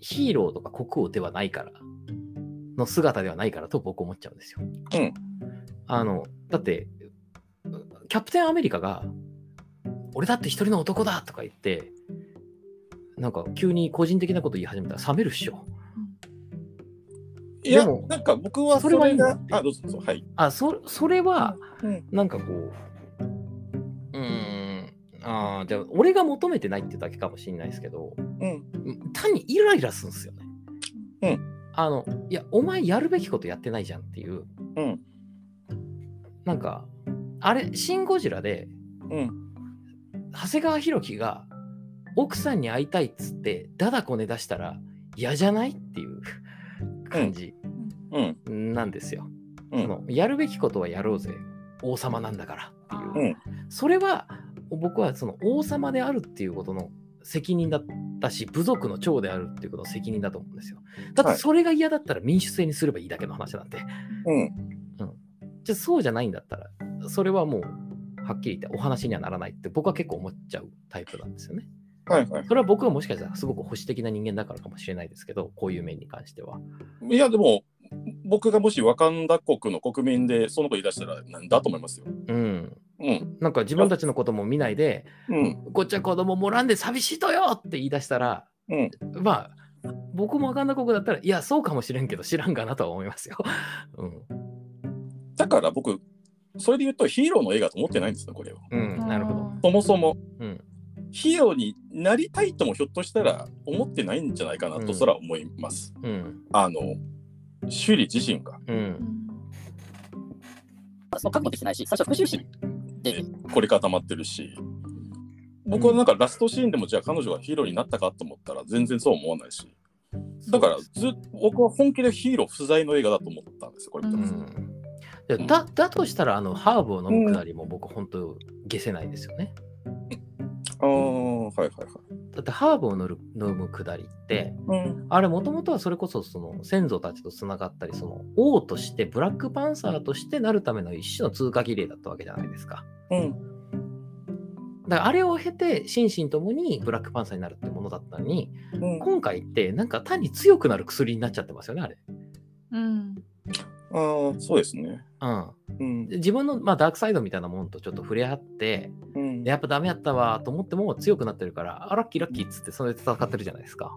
S2: ヒーローとか国王ではないから、の姿ではないからと僕思っちゃうんですよ。
S4: うん、
S2: あの、だって、キャプテンアメリカが、俺だって一人の男だとか言って、なんか急に個人的なこと言い始めたら冷めるっしょ。
S4: いや、なんか僕はそ
S2: それはいい
S4: れが
S2: んだ、
S4: あ、どうぞどうぞ、はい。
S2: あ、そそれは、
S4: うん、
S2: なんかこう、うーん、ああ、じゃあ俺が求めてないってだけかもしれないですけど、
S4: うん、
S2: 単にイライラするんですよね。
S4: うん。
S2: あの、いや、お前やるべきことやってないじゃんっていう、
S4: うん、
S2: なんか、あれ、シン・ゴジラで、
S4: うん、
S2: 長谷川博己が奥さんに会いたいっつって、だだこね出したら嫌じゃないっていう感じ
S4: うん、
S2: なんですよ。
S4: うん、
S2: そのやるべきことはやろうぜ、王様なんだからっていう。
S4: うん、
S2: それは僕はその王様であるっていうことの責任だったし、部族の長であるっていうことの責任だと思うんですよ。だってそれが嫌だったら民主制にすればいいだけの話なんで。
S4: うん、
S2: じゃあそうじゃないんだったら、それはもうはっきり言ってお話にはならないって僕は結構思っちゃうタイプなんですよね。
S4: はいはい。
S2: それは僕はもしかしたらすごく保守的な人間だからかもしれないですけど、こういう面に関しては。
S4: いや、でも、僕がもしワカンダ国の国民でそのこと言い出したらなんだと思いますよ。
S2: うん。
S4: うん、
S2: なんか自分たちのことも見ないで、
S4: うん、
S2: こっちは子供もらんで寂しいとよって言い出したら、
S4: うん。
S2: まあ、僕もわかんな国だったら、いや、そうかもしれんけど知らんかなとは思いますよ。うん。
S4: だから僕、それで言うとヒーローの映画と思ってないんですよ、これを。
S2: うん、なるほど。
S4: そもそも。
S2: うん。
S4: ヒーローになりたいともひょっとしたら思ってないんじゃないかなとすら思います。
S2: うん。
S4: あの、シュリ自身が
S2: うん。
S5: その覚悟できてないし、最初は復讐心で、
S4: 凝り固まってるし、僕はなんかラストシーンでもじゃあ彼女がヒーローになったかと思ったら全然そう思わないし、だからずっと僕は本気でヒーロー不在の映画だと思ったんですよ、これ見た
S2: う
S4: ら
S2: ん。でだだとしたら、あの、ハーブを飲むくだりも僕、本当消せないですよね。
S4: ああ、はいはいはい。
S2: だって、ハーブを飲む飲むくだりって、
S4: うん、
S2: あれ、もともとはそれこそ、その、先祖たちとつながったり、その、王として、ブラックパンサーとしてなるための一種の通過儀礼だったわけじゃないですか。
S4: うん、
S2: だから、あれを経て、心身ともにブラックパンサーになるってものだったのに、
S4: うん。
S2: 今回って、なんか単に強くなる薬になっちゃってますよね、あれ。
S1: うん。
S4: ああ、そうですね。
S2: うん。
S4: うん
S2: で自分の、まあ、ダークサイドみたいなもんとちょっと触れ合って、
S4: うん
S2: でやっぱダメやったわと思っても強くなってるから、あ、ラッキーラッキーっつってそれで戦ってるじゃないですか。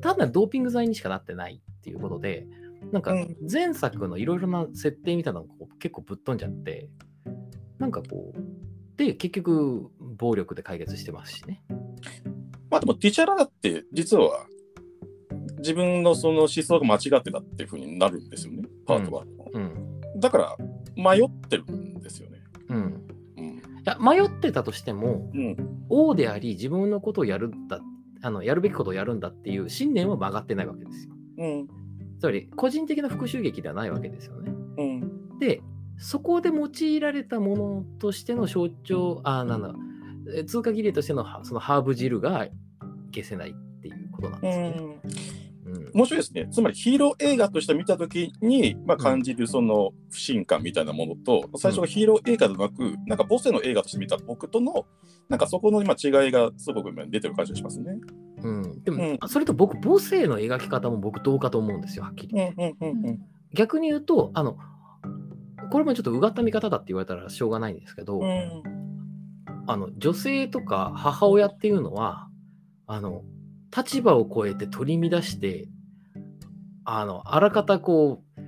S2: 単なるドーピング剤にしかなってないっていうことで、なんか
S4: うん
S2: 前作のいろいろな設定みたいなの結構ぶっ飛んじゃって、なんかこう、で、結局暴力で解決してますしね。
S4: まあでもティチャラだって実は自分のその思想が間違ってたっていうふうになるんですよね、パート1の。
S2: うん。
S4: だから迷ってるんですよね。
S2: うん。
S4: うん。
S2: いや、迷ってたとしても、
S4: うん。
S2: 王であり、自分のことをやるんだ、あのやるべきことをやるんだっていう信念は曲がってないわけですよ。
S4: うん。
S2: つまり、個人的な復讐劇ではないわけですよね。
S4: うん。
S2: で、そこで用いられたものとしての象徴、あ、なんだ、え通過儀礼としてのはそのハーブ汁が消せないっていうことなん
S4: う
S2: ですね。
S4: ん。
S2: うん
S4: 面白いですね。つまりヒーロー映画として見たときに、まあ、感じるその不信感みたいなものと、最初がヒーロー映画ではなく、なんかボスの映画として見た僕との、なんかそこの今違いがすごく今出てる感じがしますね。
S2: うん、でも、
S4: うん
S2: それと僕、母性の描き方も僕どうかと思うんですよ、はっきり。
S4: うんうんうんうん。
S2: 逆に言うと、あの、これもちょっとうがった見方だって言われたらしょうがないんですけど、
S4: うん
S2: あの女性とか母親っていうのはあの立場を超えて取り乱してあのあらかたこう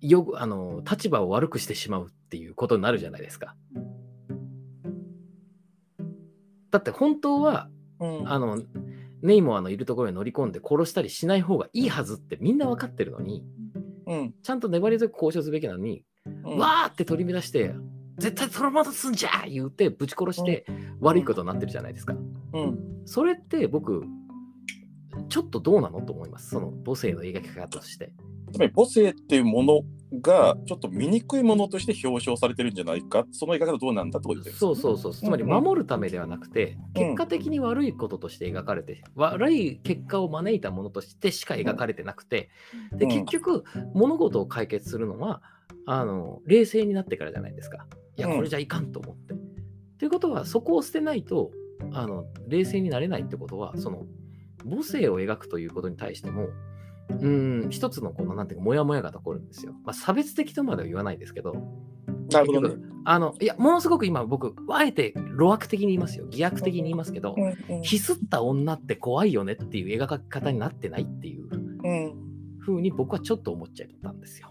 S2: よあの立場を悪くしてしまうっていうことになるじゃないですか。だって本当は
S4: うん。
S2: あのネイモアのいるところに乗り込んで殺したりしない方がいいはずってみんな分かってるのに
S4: うん。
S2: ちゃんと粘り強く交渉すべきなのに
S4: うん。
S2: わーって取り乱して、絶対取り戻すんじゃ言うて、ぶち殺して悪いことになってるじゃないですか。
S4: うん。
S2: それって僕、ちょっとどうなのと思います。その母性の描き方として。
S4: つまり母性っていうものがちょっと醜いものとして表彰されてるんじゃないか、その描き方どうなんだってことです
S2: そうそうそう。つまり
S4: うんうん
S2: 守るためではなくて、結果的に悪いこととして描かれて、悪い結果を招いたものとしてしか描かれてなくて、で
S4: うん
S2: 結局、物事を解決するのは、あの冷静になってからじゃないですか。いや、
S4: うん
S2: これじゃいかんと思って。ということは、そこを捨てないとあの冷静になれないってことは、その母性を描くということに対しても、うーん、一つのこの、なんていうか、モヤモヤが残るんですよ。まあ、差別的とまでは言わないですけど、
S4: なるほどね。
S2: あの、いや、ものすごく今、僕、あえて路悪的に言いますよ。偽悪的に言いますけど、
S4: うんうん
S2: ひすった女って怖いよねっていう描き方になってないっていう
S4: うん
S2: 風に僕はちょっと思っちゃったんですよ。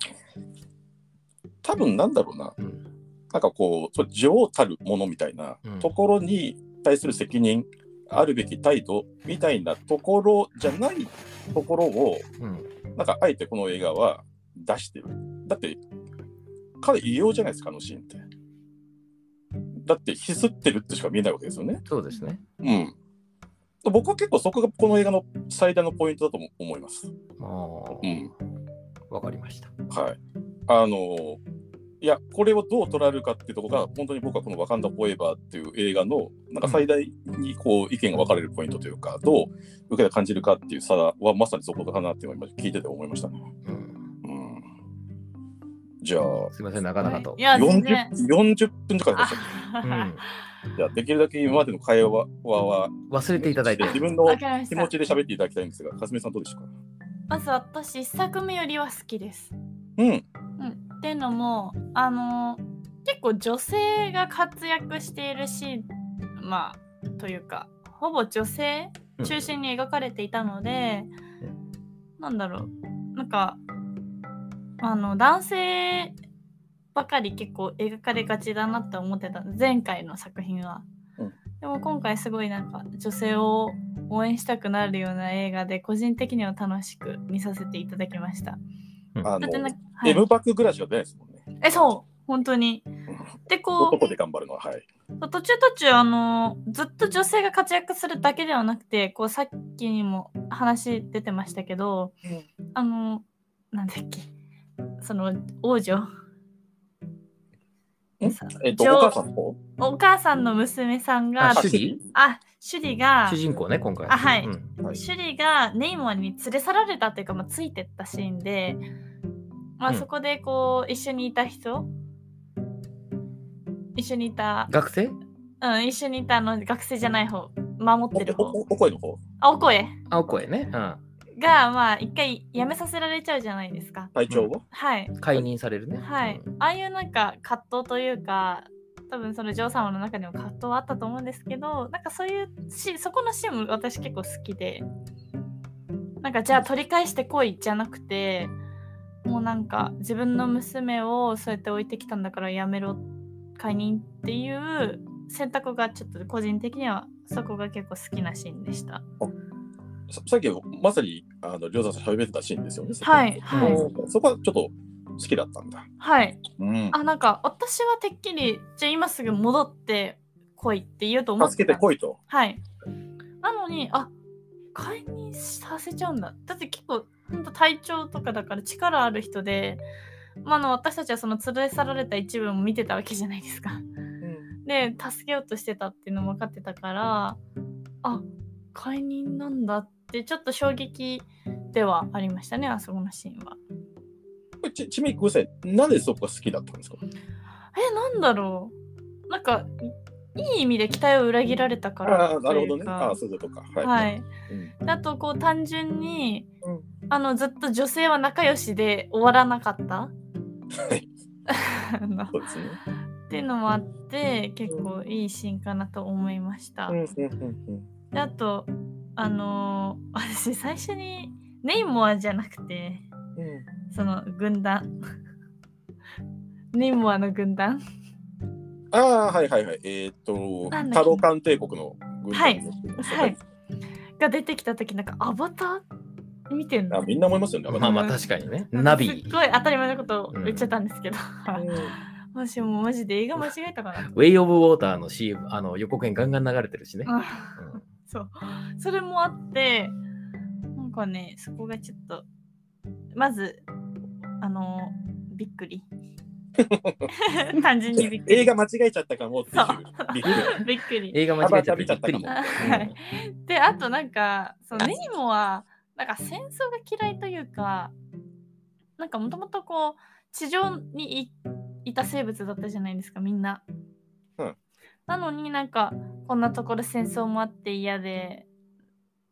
S4: 多分なんだろうな、
S2: うん。
S4: なんかこう、女王たるものみたいな
S2: うん
S4: ところに対する責任、あるべき態度みたいなところじゃないところを、
S2: うん。
S4: なんかあえてこの映画は出してる。だって、彼異様じゃないですか、あのシーンって。だって、ひすってるってしか見えないわけですよね。
S2: そうですね。
S4: うん。僕は結構そこがこの映画の最大のポイントだとも思います。
S2: ああ、
S4: うん。
S2: わかりました。
S4: はい。あのいや、これをどう捉えるかっていうところが、本当に僕はこのワカンダ・フォーエバーっていう映画の、なんか最大にこう意見が分かれるポイントというか、どう受けて感じるかっていう差はまさにそこかなって今聞いてて思いましたね。
S2: うん。
S4: うん。じゃあ、
S2: すみません、なかなかと。
S1: いや、全
S4: 40,
S1: 然。
S4: 40分とかでしたね。
S2: うん。
S4: じゃあ、できるだけ今までの会話は、
S2: 忘れていただいて。
S4: 自分の気持。ちで喋っていただきたいんですが、かすみさんどうでしたか？
S1: まず私、一作目よりは好きです。
S4: うん。
S1: うん、っていうのもあの結構女性が活躍しているしまあというかほぼ女性中心に描かれていたので、なんだろう。なんかあの男性ばかり結構描かれがちだなって思ってた。前回の作品は。
S4: うん。
S1: でも今回すごいなんか女性を応援したくなるような映画で個人的には楽しく見させていただきました。
S4: あの、
S1: はい。
S4: M バックぐらいしか出ないで。すもんね。
S1: えそう。本当に。でこう
S4: 男で頑張るのは、はい。
S1: 途中途中あのずっと女性が活躍するだけではなくてこうさっきにも話出てましたけど、あのなんだっけ。その王女。
S4: え？っと、
S1: 女
S4: お母さんの方？
S1: お母さんの娘さんが
S2: あ
S1: シュリが
S2: 主人公ね、今回。
S1: あはい
S2: うん
S4: はい
S1: シュリがネイモアに連れ去られたというか、まあ、ついてったシーンで、まあ、
S2: うん
S1: そこでこう一緒にいた人一緒にいた
S2: 学生？
S1: うん、一緒にいたあの学生じゃない方、守ってる方。
S4: おおお声の方？
S1: あ、お声。
S2: あ、お声ね。うん。
S1: がまあ一回辞めさせられちゃうじゃないですか。
S4: 体調を、
S1: はい。
S2: 解任されるね。
S1: はい。ああいうなんか葛藤というか、多分その女王様の中でも葛藤はあったと思うんですけど、なんかそういうし、そこのシーンも私結構好きで、なんかじゃあ取り返してこいじゃなくて、もうなんか自分の娘をそうやって置いてきたんだからやめろ、解任っていう選択がちょっと個人的にはそこが結構好きなシーンでした。
S4: ささっきまさにあの両座さん喋ってたシーンですよね。
S1: はい
S2: はい
S4: うんそこはちょっと好きだったんだ。
S1: はい。
S4: うん。
S1: あ、なんか私はてっきり、じゃあ今すぐ戻ってこいって言うと思って
S4: 助けてこいと。
S1: はい。なのに、あ解任させちゃうんだ。だって結構、ほんと体調とかだから力ある人で、まあ、あの私たちはその連れ去られた一部も見てたわけじゃないですか。で、助けようとしてたっていうのも分かってたから、あ解任なんだってちょっと衝撃ではありましたね、あそこのシーンは。
S4: これちみにごめんなさい。なんでそこが好きだったんですか？
S1: え、なんだろう。なんか、いい意味で期待を裏切られたから
S4: ああ、なるほどね。ああ、そういうことか。はい。
S1: はい。
S4: うん
S1: であとこう単純に、
S4: うん
S1: あのずっと女性は仲良しで終わらなかった
S4: はい。そうですね。
S1: ていうのもあって結構いいシーンかなと思いました。であとあのー私最初にネイモアじゃなくて
S4: うんうん
S1: その軍団ネイモアの軍団
S4: ああ、はいはいはい。えっ、と、
S1: なんだっけ？
S4: タロカン帝国の軍
S1: はい
S4: 団ですね
S1: はい。が出てきた時なんかアバター見てんの？
S4: あみんな思いますよね。
S2: まあまあ確かにね。ナビ
S1: すっ。ごい当たり前のことを言っちゃったんですけど、
S4: うん
S1: 私もうマジで映画間違えたかな
S2: ウェイ・オブ・ウォーターの CM、あの予告編ガンガン流れてるしね。
S1: あ
S2: うん
S1: そう。それもあって、なんかね、そこがちょっと、まず、あの、びっくり。単純にびっくり。
S4: 映画間違えちゃったかもっていう
S1: そう
S4: びっくり。
S1: びっくり。
S2: 映画間違えちゃってびっくり
S4: アバター見ちゃ。
S1: はいで、あとなんか、そのネイモは、なんか戦争が嫌いというか、なんかもともとこう、地上にいいた生物だったじゃないですか、みんな。
S4: うん
S1: なのになんか、こんなところ戦争もあって嫌で、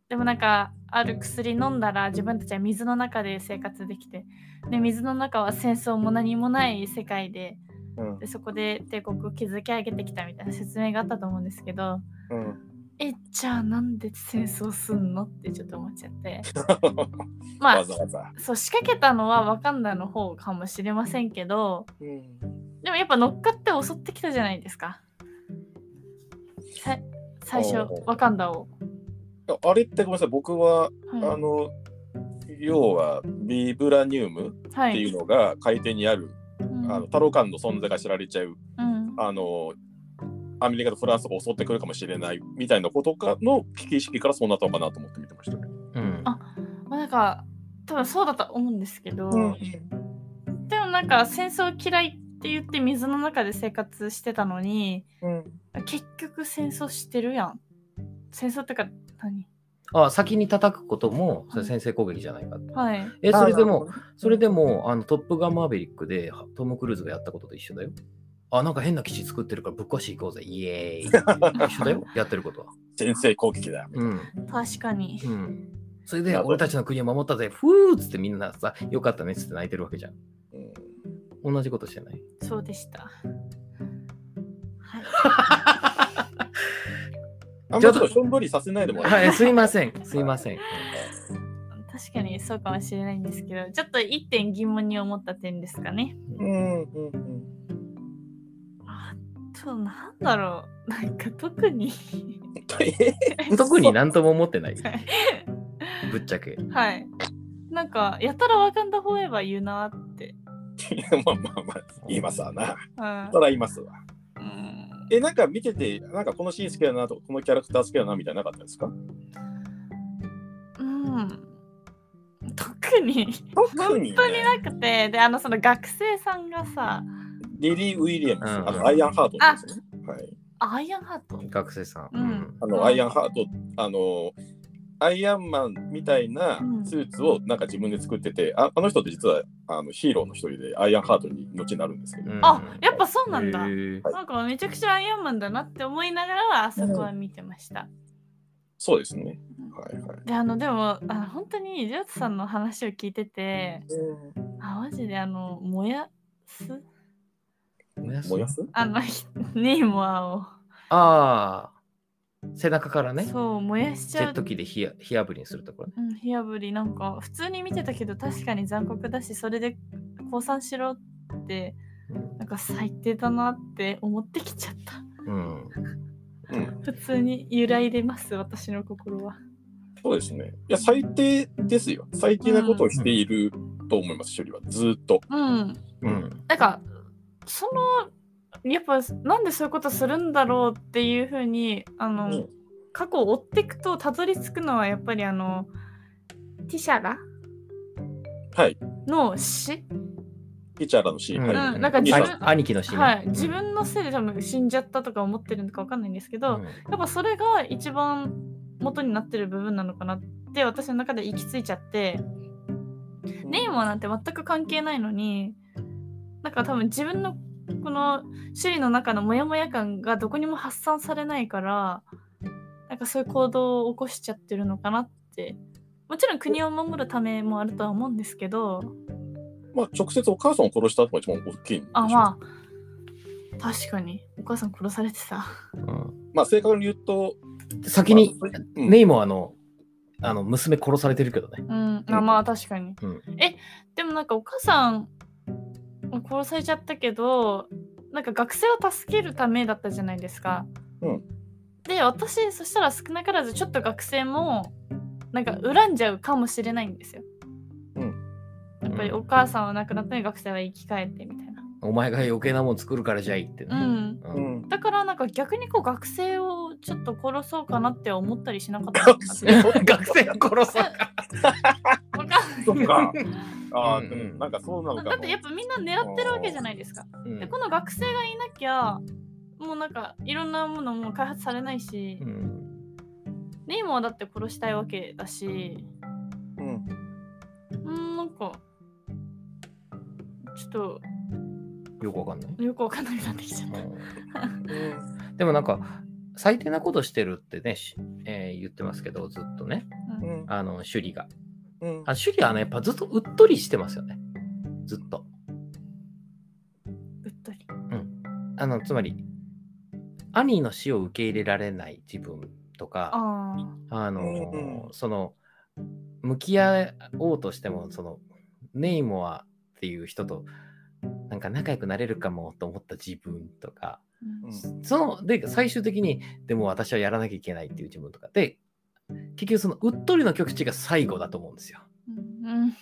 S1: でもなんか、ある薬飲んだら自分たちは水の中で生活できて、で水の中は戦争も何もない世界で、
S4: うん
S1: でそこで帝国を築き上げてきたみたいな説明があったと思うんですけど、
S4: うん
S1: え、じゃあなんで戦争すんの？ってちょっと思っちゃって。まあ、
S4: わざわざ。
S1: そう仕掛けたのはワカンダの方かもしれませんけど、
S4: うん
S1: でもやっぱ乗っかって襲ってきたじゃないですか。さ最初ワカンダを。
S4: あれってごめんなさい、僕は、あ
S1: は
S4: の、要はビブラニウム
S1: い。は
S4: っていう
S1: い。
S4: のが海底にある、
S1: うん
S4: あのタロカンの存在が知られちゃう、
S1: うん
S4: あの、アメリカとフランスが襲ってくるかもしれないみたいなことかの危機意識からそうなったのかなと思って見てましたね。
S2: うん
S1: あまあ、なんか、多分そうだと思うんですけど、
S4: うん
S1: でもなんか戦争嫌いって言って水の中で生活してたのに、
S4: うん
S1: 結局戦争してるやん。戦争ってか何
S2: あ先に叩くこともそれ先制攻撃じゃないかって。
S1: はい。
S2: え、それでも、
S4: あ
S2: それでも、あのトップガンマーベリックでトム・クルーズがやったことと一緒だよ。あ、なんか変な基地作ってるからぶっ壊していこうぜ。イエーイ。一緒だよ、やってることは。
S4: 先制攻撃だ。
S2: うん。
S1: 確かに。
S2: うん。それで、俺たちの国を守ったぜ。ふーっつってみんなさ、よかったねっつって泣いてるわけじゃん。
S4: うん
S2: 同じことしてない。
S1: そうでした。はい。
S4: あんまちょっとしょんぼりさせないでもらえ
S2: はい、すいません。すいません。
S1: 確かにそうかもしれないんですけど、ちょっと一点疑問に思った点ですかね。
S4: うんうんうん
S1: あと、なんだろう。なんか特に。
S2: 特になんとも思ってない。ぶっちゃけ。
S1: はい。なんか、やたらわかんだフォーエバー言うなって。
S4: まあまあまあ、言いますわな。
S1: うん
S4: そら言いますわ。
S1: うん。
S4: え、なんか見てて、なんかこのシーン好きだなとか、このキャラクター好きだなみたいなのなかったですか？
S1: うん。特に。
S4: 特に、ね、
S1: 本当になくて、で、あの、その学生さんがさ、
S4: リリー・ウィリアムス、
S2: うん
S4: あのアイアンハートですね。はい。
S1: アイアンハート
S2: 学生さん。
S1: うん
S4: あの、
S1: うん
S4: アイアンハート、あの、アイアンマンみたいな
S1: うん。
S4: スーツをなんか自分で作ってて、ああの人って実はあのヒーローの一人でアイアンハートに後になるんですけど、
S2: うん。
S1: あ、やっぱそうなんだ。なんかめちゃくちゃアイアンマンだなって思いながらあそこは見てました。
S4: そうですね。はいはい。
S1: であのでもあの本当にジョートさんの話を聞いてて
S4: うん。
S1: あマジであの燃やす？
S2: 燃やす？
S4: 燃やす？
S1: あのひネイモアを、
S2: ああ、背中からね、
S1: そう燃やしちゃう
S2: ジェット機で火や火あぶりにするところね。
S1: うん、火あぶりなんか普通に見てたけど確かに残酷だしそれで降参しろってなんか最低だなって思ってきちゃった
S2: うん。
S4: うん。
S1: 普通に揺らいでます私の心は
S4: そうですね。いや、最低ですよ。最低なことをしていると思います、処理は。ずーっと。
S1: うん
S2: うん。
S1: なんかそのやっぱなんでそういうことするんだろうっていうふうにあの、
S4: うん。
S1: 過去を追っていくとたどり着くのはやっぱりあのティシャラ？
S4: はい。
S1: の死、
S4: ピチャーラのシーン。はい。
S1: うんなんか自分
S2: 兄兄貴の死ね。
S1: はい、自分のせいで多分死んじゃったとか思ってるのかわかんないんですけど、
S2: うん。
S1: やっぱそれが一番元になってる部分なのかなって私の中で行き着いちゃってネイモアなんて全く関係ないのになんか多分自分のこの首里の中のモヤモヤ感がどこにも発散されないからなんかそういう行動を起こしちゃってるのかなって。もちろん国を守るためもあるとは思うんですけど。
S4: まあ、直接お母さんを殺したのが一番大きいんで
S1: あまあ。確かに。お母さん殺されてた。
S2: うん。
S4: まあ、正確に言うと、
S2: 先に、ネイもあの、あの娘殺されてるけどね。
S1: うん、あまあ確かに。
S2: うん。
S1: えでもなんかお母さん殺されちゃったけどなんか学生を助けるためだったじゃないですか。
S4: うん
S1: で私そしたら少なからずちょっと学生もなんか恨んじゃうかもしれないんですよ。
S4: うん
S1: やっぱりお母さんは亡くなったのに学生は生き返ってみたいな。
S2: お前が余計なもん作るからじゃいってね。
S1: うん。
S2: う
S4: うんん。
S1: だからなんか逆にこう学生をちょっと殺そうかなって思ったりしなかった
S2: 学生を殺そうか。
S1: わかんない
S4: そっか。ああ、
S2: うん
S4: でもなんかそうなのかも。
S1: だってやっぱみんな狙ってるわけじゃないですか。
S2: うん
S1: でこの学生がいなきゃもうなんかいろんなものも開発されないし、
S2: うん
S1: ネイモはだって殺したいわけだし
S4: うん。
S1: うーんなんかちょっと
S2: よくわかんない。
S1: よくわかんなくなってきちゃった。
S4: うん
S2: でもなんか、最低なことしてるってね、しえー言ってますけど、ずっとね、
S1: うん
S4: うん
S2: あの、首里が。
S4: うん
S2: あ首里はね、やっぱずっとうっとりしてますよね。ずっと。
S1: うっとり。
S2: あの、つまり、兄の死を受け入れられない自分とか、
S1: あ
S2: あの、
S4: うん
S2: その、向き合おうとしても、その、ネイモアっていう人と、なんか仲良くなれるかもと思った自分とか、
S1: うん
S2: その、で、最終的に、でも私はやらなきゃいけないっていう自分とかで、結局そのうっとりの極致が最後だと思うんですよ。
S1: うん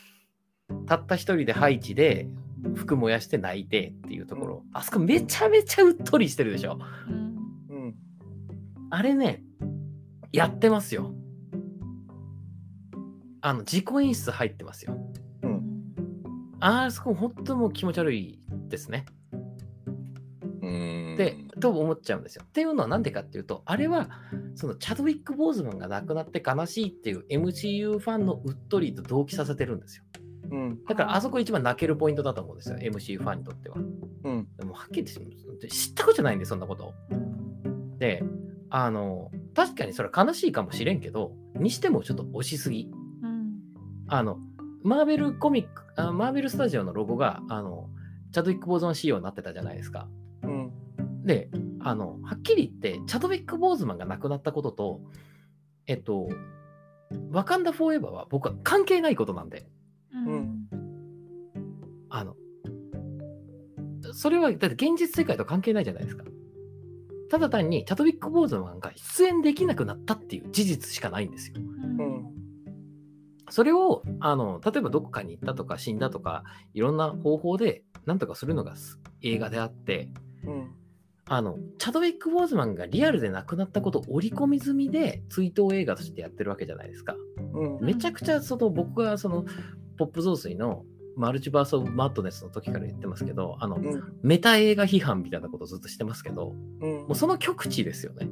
S2: たった一人でハイチで服燃やして泣いてっていうところ、あそこめちゃめちゃうっとりしてるでしょ。
S1: うん
S4: うん。
S2: あれね、やってますよ。あの、自己演出入ってますよ。あそこ本当もう気持ち悪いですね。
S4: うん。
S2: で、と思っちゃうんですよ。っていうのはなんでかっていうと、あれは、そのチャドウィック・ボーズマンが亡くなって悲しいっていう MCU ファンのうっとりと同期させてるんですよ。
S4: うん。
S2: だからあそこ一番泣けるポイントだと思うんですよ、MCU ファンにとっては。
S4: うん。
S2: でもはっきり言って知ったことじゃないんで、そんなことを。で、あの、確かにそれは悲しいかもしれんけど、にしてもちょっと押しすぎ。
S1: うん
S2: あの、マーベルコミック、あマーベルスタジオのロゴが、あの、チャドウィック・ボーズマン仕様になってたじゃないですか。
S4: うん。
S2: で、あの、はっきり言って、チャドウィック・ボーズマンが亡くなったことと、えっと、ワカンダ・フォーエバーは僕は関係ないことなんで、
S1: うん
S2: あの、それは、だって現実世界と関係ないじゃないですか。ただ単に、チャドウィック・ボーズマンが出演できなくなったっていう事実しかないんですよ。
S4: うん。
S2: それを、あの、例えばどこかに行ったとか死んだとか、いろんな方法でなんとかするのがす映画であって、
S4: うん。
S2: あの、チャドウィック・ボーズマンがリアルで亡くなったことを織り込み済みで追悼映画としてやってるわけじゃないですか。
S4: うん。
S2: めちゃくちゃその僕がそのポップ増水のマルチバース・オブ・マッドネスの時から言ってますけど、あの、
S4: うん。
S2: メタ映画批判みたいなことをずっとしてますけど、
S4: うん
S2: もうその極致ですよね。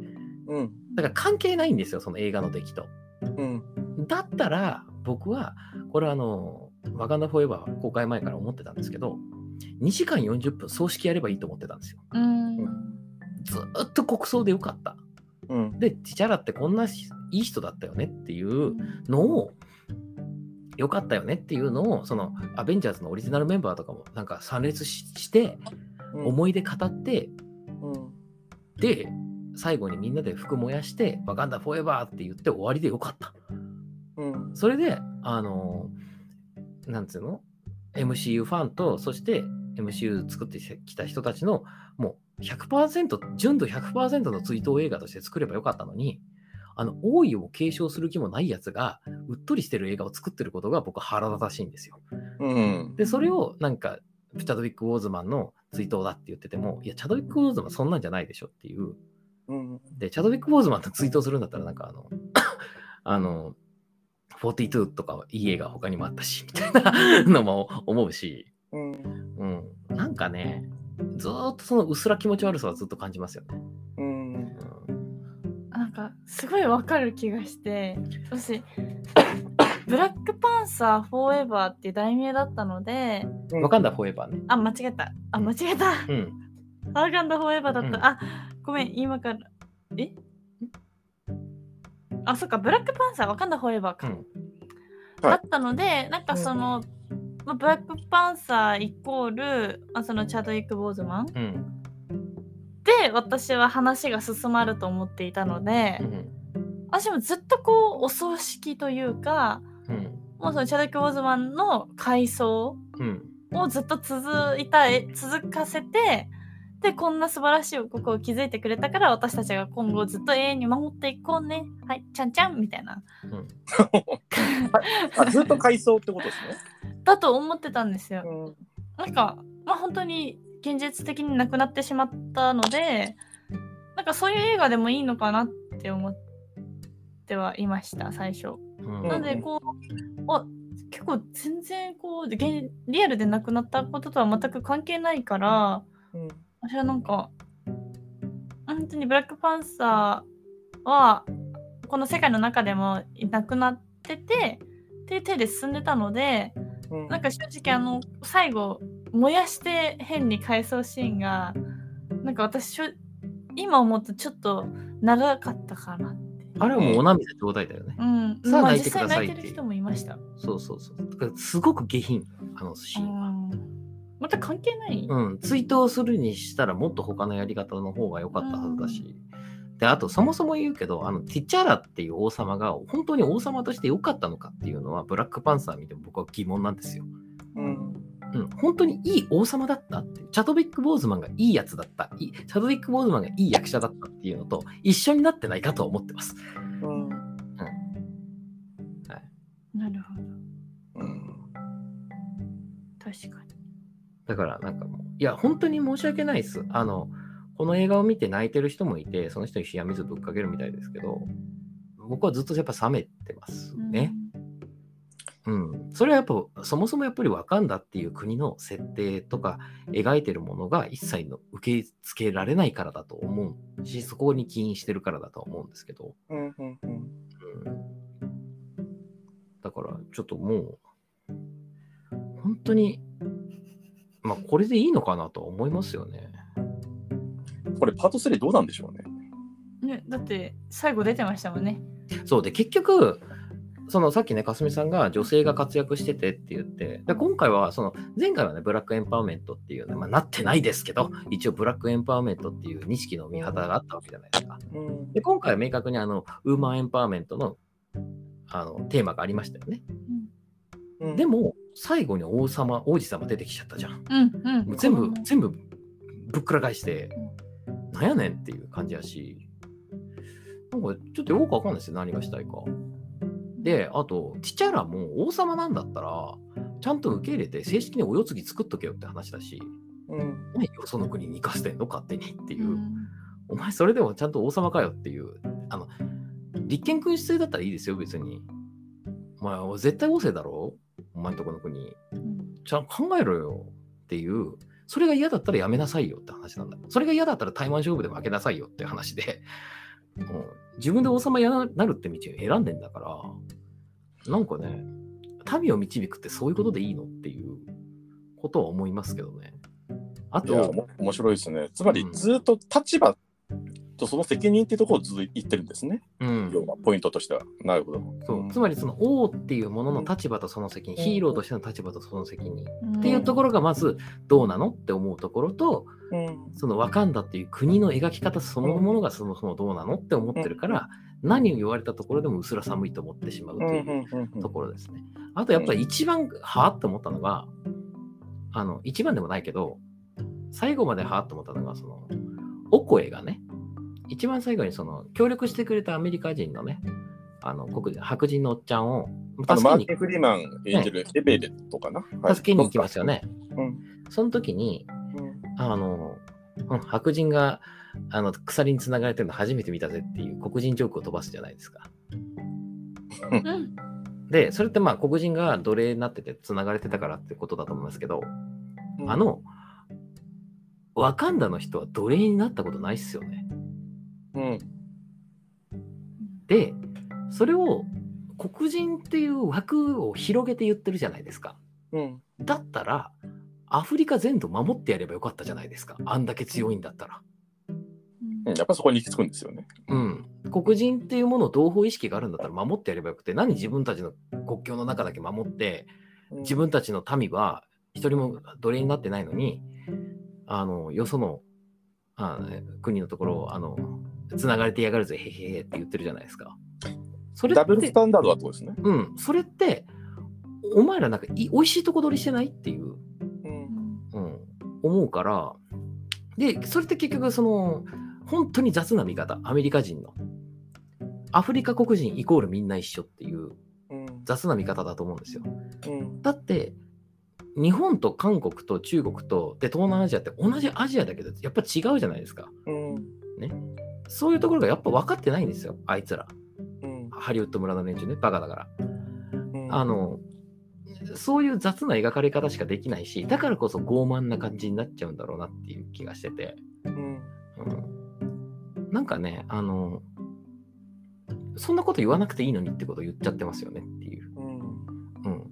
S4: うん。
S2: だから関係ないんですよ、その映画の出来と。
S4: うん。
S2: だったら、僕は、これあの、ワガンダ・フォーエバー公開前から思ってたんですけど、2時間40分葬式やればいいと思ってたんですよ。
S1: うん
S2: ずーっと国葬でよかった。
S4: うん。
S2: で、ティチャラってこんないい人だったよねっていうのを、良かったよねっていうのを、そのアベンジャーズのオリジナルメンバーとかもなんか参列しして、
S4: うん
S2: 思い出語って、
S4: うん。
S2: で、最後にみんなで服燃やして、ワカンダフォーエバーって言って終わりでよかった。
S4: うん。
S2: それで、あの、なんつうの ?MCU ファンと、そして MCU 作ってきた人たちの、もう100%、純度100%の追悼映画として作ればよかったのに、あの、王位を継承する気もないやつが、うっとりしてる映画を作ってることが僕は腹立たしいんですよ。
S4: うん。
S2: で、それをなんか、チャドウィック・ウォーズマンの追悼だって言ってても、いや、チャドウィック・ウォーズマンそんなんじゃないでしょっていう。
S4: うん。
S2: で、チャドウィック・ウォーズマンと追悼するんだったら、なんかあの、あの、42とかいい映画他にもあったし、みたいなのも思うし、
S4: うん。
S2: うん、なんかね、ずーっとその薄ら気持ち悪さはずっと感じますよね。
S4: うん。
S2: うん
S1: なんかすごいわかる気がして私 ブラックパンサーフォーエバーっていう題名だったので
S2: ワカンダ、フォーエバーね。
S1: あ間違えた。あ間違えた。
S2: うん。
S1: ワカンダフォーエバーだった、
S2: うん。
S1: あごめん今からえ？ん？あそっかブラックパンサーワカンダフォーエバーか、
S2: うん。
S4: はい。
S1: だったのでなんかその、まあ、ブラックパンサーイコール、まあ、そのチャドウィック・ボーズマン
S2: うん。
S1: で私は話が進まると思っていたので、
S2: うん。
S1: 私もずっとこうお葬式というか
S2: うん。
S1: もうそのチャドウィック・ボーズマンの回想
S2: うん。
S1: をずっと続いたえ続かせてでこんな素晴らしい王国を築いてくれたから私たちが今後ずっと永遠に守っていこうねはいちゃんちゃんみたいな
S4: あずっと回想ってことですね。
S1: だと思ってたんですよ
S4: うん。
S1: なんかまあ本当に現実的になくなってしまったのでなんかそういう映画でもいいのかなって思ってはいました最初。
S2: うん。
S1: なのでこうあ結構全然こう現リアルで亡くなったこととは全く関係ないから
S4: うん。
S1: 私はなんか本当にブラックパンサーはこの世界の中でもいなくなっててっていう手で進んでたので
S4: うん
S1: なんか正直あの最後燃やして変に回想シーンがなんか私しょ今思うとちょっと長かったかなって。
S2: あれはもうお涙ちょうだいだよね。
S1: うん、
S2: さあ
S1: まあ
S2: 泣いてください
S1: 実際泣いてる人もいました。
S2: そうそうそう。だからすごく下品、あのシーンは。
S1: また関係ない、
S2: うん、追悼するにしたらもっと他のやり方の方が良かったはずだし。で、あとそもそも言うけど、あのティチャラっていう王様が本当に王様として良かったのかっていうのは、ブラックパンサー見ても僕は疑問なんですよ。
S4: うん。
S2: うん、本当にいい王様だったっていうチャドウィック・ボーズマンがいいやつだったいいチャドウィック・ボーズマンがいい役者だったっていうのと一緒になってないかとは思ってます。
S4: うん。
S1: なるほど。
S4: うん。
S1: 確かに。
S2: だからなんかもう、いや、本当に申し訳ないです。あの、この映画を見て泣いてる人もいて、その人に冷や水ぶっかけるみたいですけど、僕はずっとやっぱ冷めてますね。うん。それはやっぱ、そもそもやっぱりワカンダっていう国の設定とか描いてるものが一切の受け付けられないからだと思うし、そこに起因してるからだと思うんですけど、
S4: うん。
S2: だからちょっともう、本当に、まあこれでいいのかなと思いますよね。
S4: これパート3どうなんでしょうね。
S1: ね、だって最後出てましたもんね。
S2: そうで、結局、そのさっきね、かすみさんが女性が活躍しててって言って、で今回は、その前回はね、ブラックエンパワーメントっていうね、まあ、なってないですけど、一応ブラックエンパワーメントっていう錦の見旗があったわけじゃないですか。
S4: うん。
S2: で、今回は明確にあの、ウーマンエンパワーメントのあのテーマがありましたよね。
S4: うん
S2: でも、最後に王様、王子様出てきちゃったじゃん。
S1: うんうん。
S2: もう全部
S1: うん、
S2: 全部ぶっくら返して、なんやねんっていう感じやし、なんかちょっとよくわかんないですよ、何がしたいか。で、あと、ティチャラも王様なんだったら、ちゃんと受け入れて、正式にお世継ぎ作っとけよって話だし、
S4: うん。
S2: 何よその国に行かせてんの勝手にっていうう、
S1: ん
S2: お前それでもちゃんと王様かよっていう、あの、立憲君主制だったらいいですよ、別に。お前、絶対王政だろお前んとこの国。
S1: うん
S2: ちゃんと考えろよっていう、それが嫌だったらやめなさいよって話なんだ。それが嫌だったら対マン勝負で負けなさいよって話で、もう自分で王様になるって道を選んでんだから、なんかね、民を導くってそういうことでいいのっていうことは思いますけどね。あと、
S4: も面白いですね。つまり
S2: うん
S4: ずっと立場とその責任っていうところをずっと言ってるんですね。
S2: うん。
S4: 要はポイントとしては。なるほど。
S2: そう。つまりその王っていうものの立場とその責任、
S4: うん。
S2: ヒーローとしての立場とその責任。
S1: っ
S2: っていうところがまずどうなのって思うところと
S4: うん。
S2: そのワカンダっていう国の描き方そのものがそもそもどうなのって思ってるから何を言われたところでもうすら寒いと思ってしまうというところですね。あとやっぱり一番はあって思ったのがあの一番でもないけど最後まではあって思ったのがそのオコエがね一番最後にその協力してくれたアメリカ人のねあの黒人白人のおっちゃんを助けに
S4: マーティン・フリーマン演じるエベレットかな、はい。
S2: 助けに行きますよね。
S4: うん。
S2: その時に
S4: うん。
S2: あの、うん白人があの鎖につながれてるの初めて見たぜっていう黒人ジョークを飛ばすじゃないですか。
S1: うん。
S2: で、それってまあ黒人が奴隷になっててつながれてたからってことだと思いますけど、あ、の、ワカンダの人は奴隷になったことないっすよね。
S4: うん
S2: で、それを黒人っていう枠を広げて言ってるじゃないですか。
S4: うん
S2: だったら、アフリカ全土守ってやればよかったじゃないですか。あんだけ強いんだったら。
S4: うんやっぱそこに行き着くんですよね。
S2: うん。黒人っていうものを同胞意識があるんだったら守ってやればよくて、何自分たちの国境の中だけ守って、自分たちの民は一人も奴隷になってないのに、あの、よそのあ国のところを、あの、つながれてやがるぜ、へへへって言ってるじゃないですか。それ
S4: ダブルス、タンダードだってことですね。
S2: うん、それって、お前らなんかい美味しいとこ取りしてないっていう、
S4: うん
S2: うん、思うから、で、それって結局、その、本当に雑な見方、アメリカ人の。アフリカ黒人イコールみんな一緒っていう
S4: うん
S2: 雑な見方だと思うんですよ。
S4: うん
S2: だって、日本と韓国と中国とで東南アジアって同じアジアだけど、やっぱ違うじゃないですか。
S4: うん
S2: そういうところがやっぱ分かってないんですよ、あいつら。
S4: うん
S2: ハリウッド村の連中ね、バカだから。
S4: うん
S2: あの、そういう雑な描かれ方しかできないし、だからこそ傲慢な感じになっちゃうんだろうなっていう気がしてて。
S4: うん
S2: うん、なんかね、あの、そんなこと言わなくていいのにってことを言っちゃってますよねっていう。
S4: うん
S2: うん。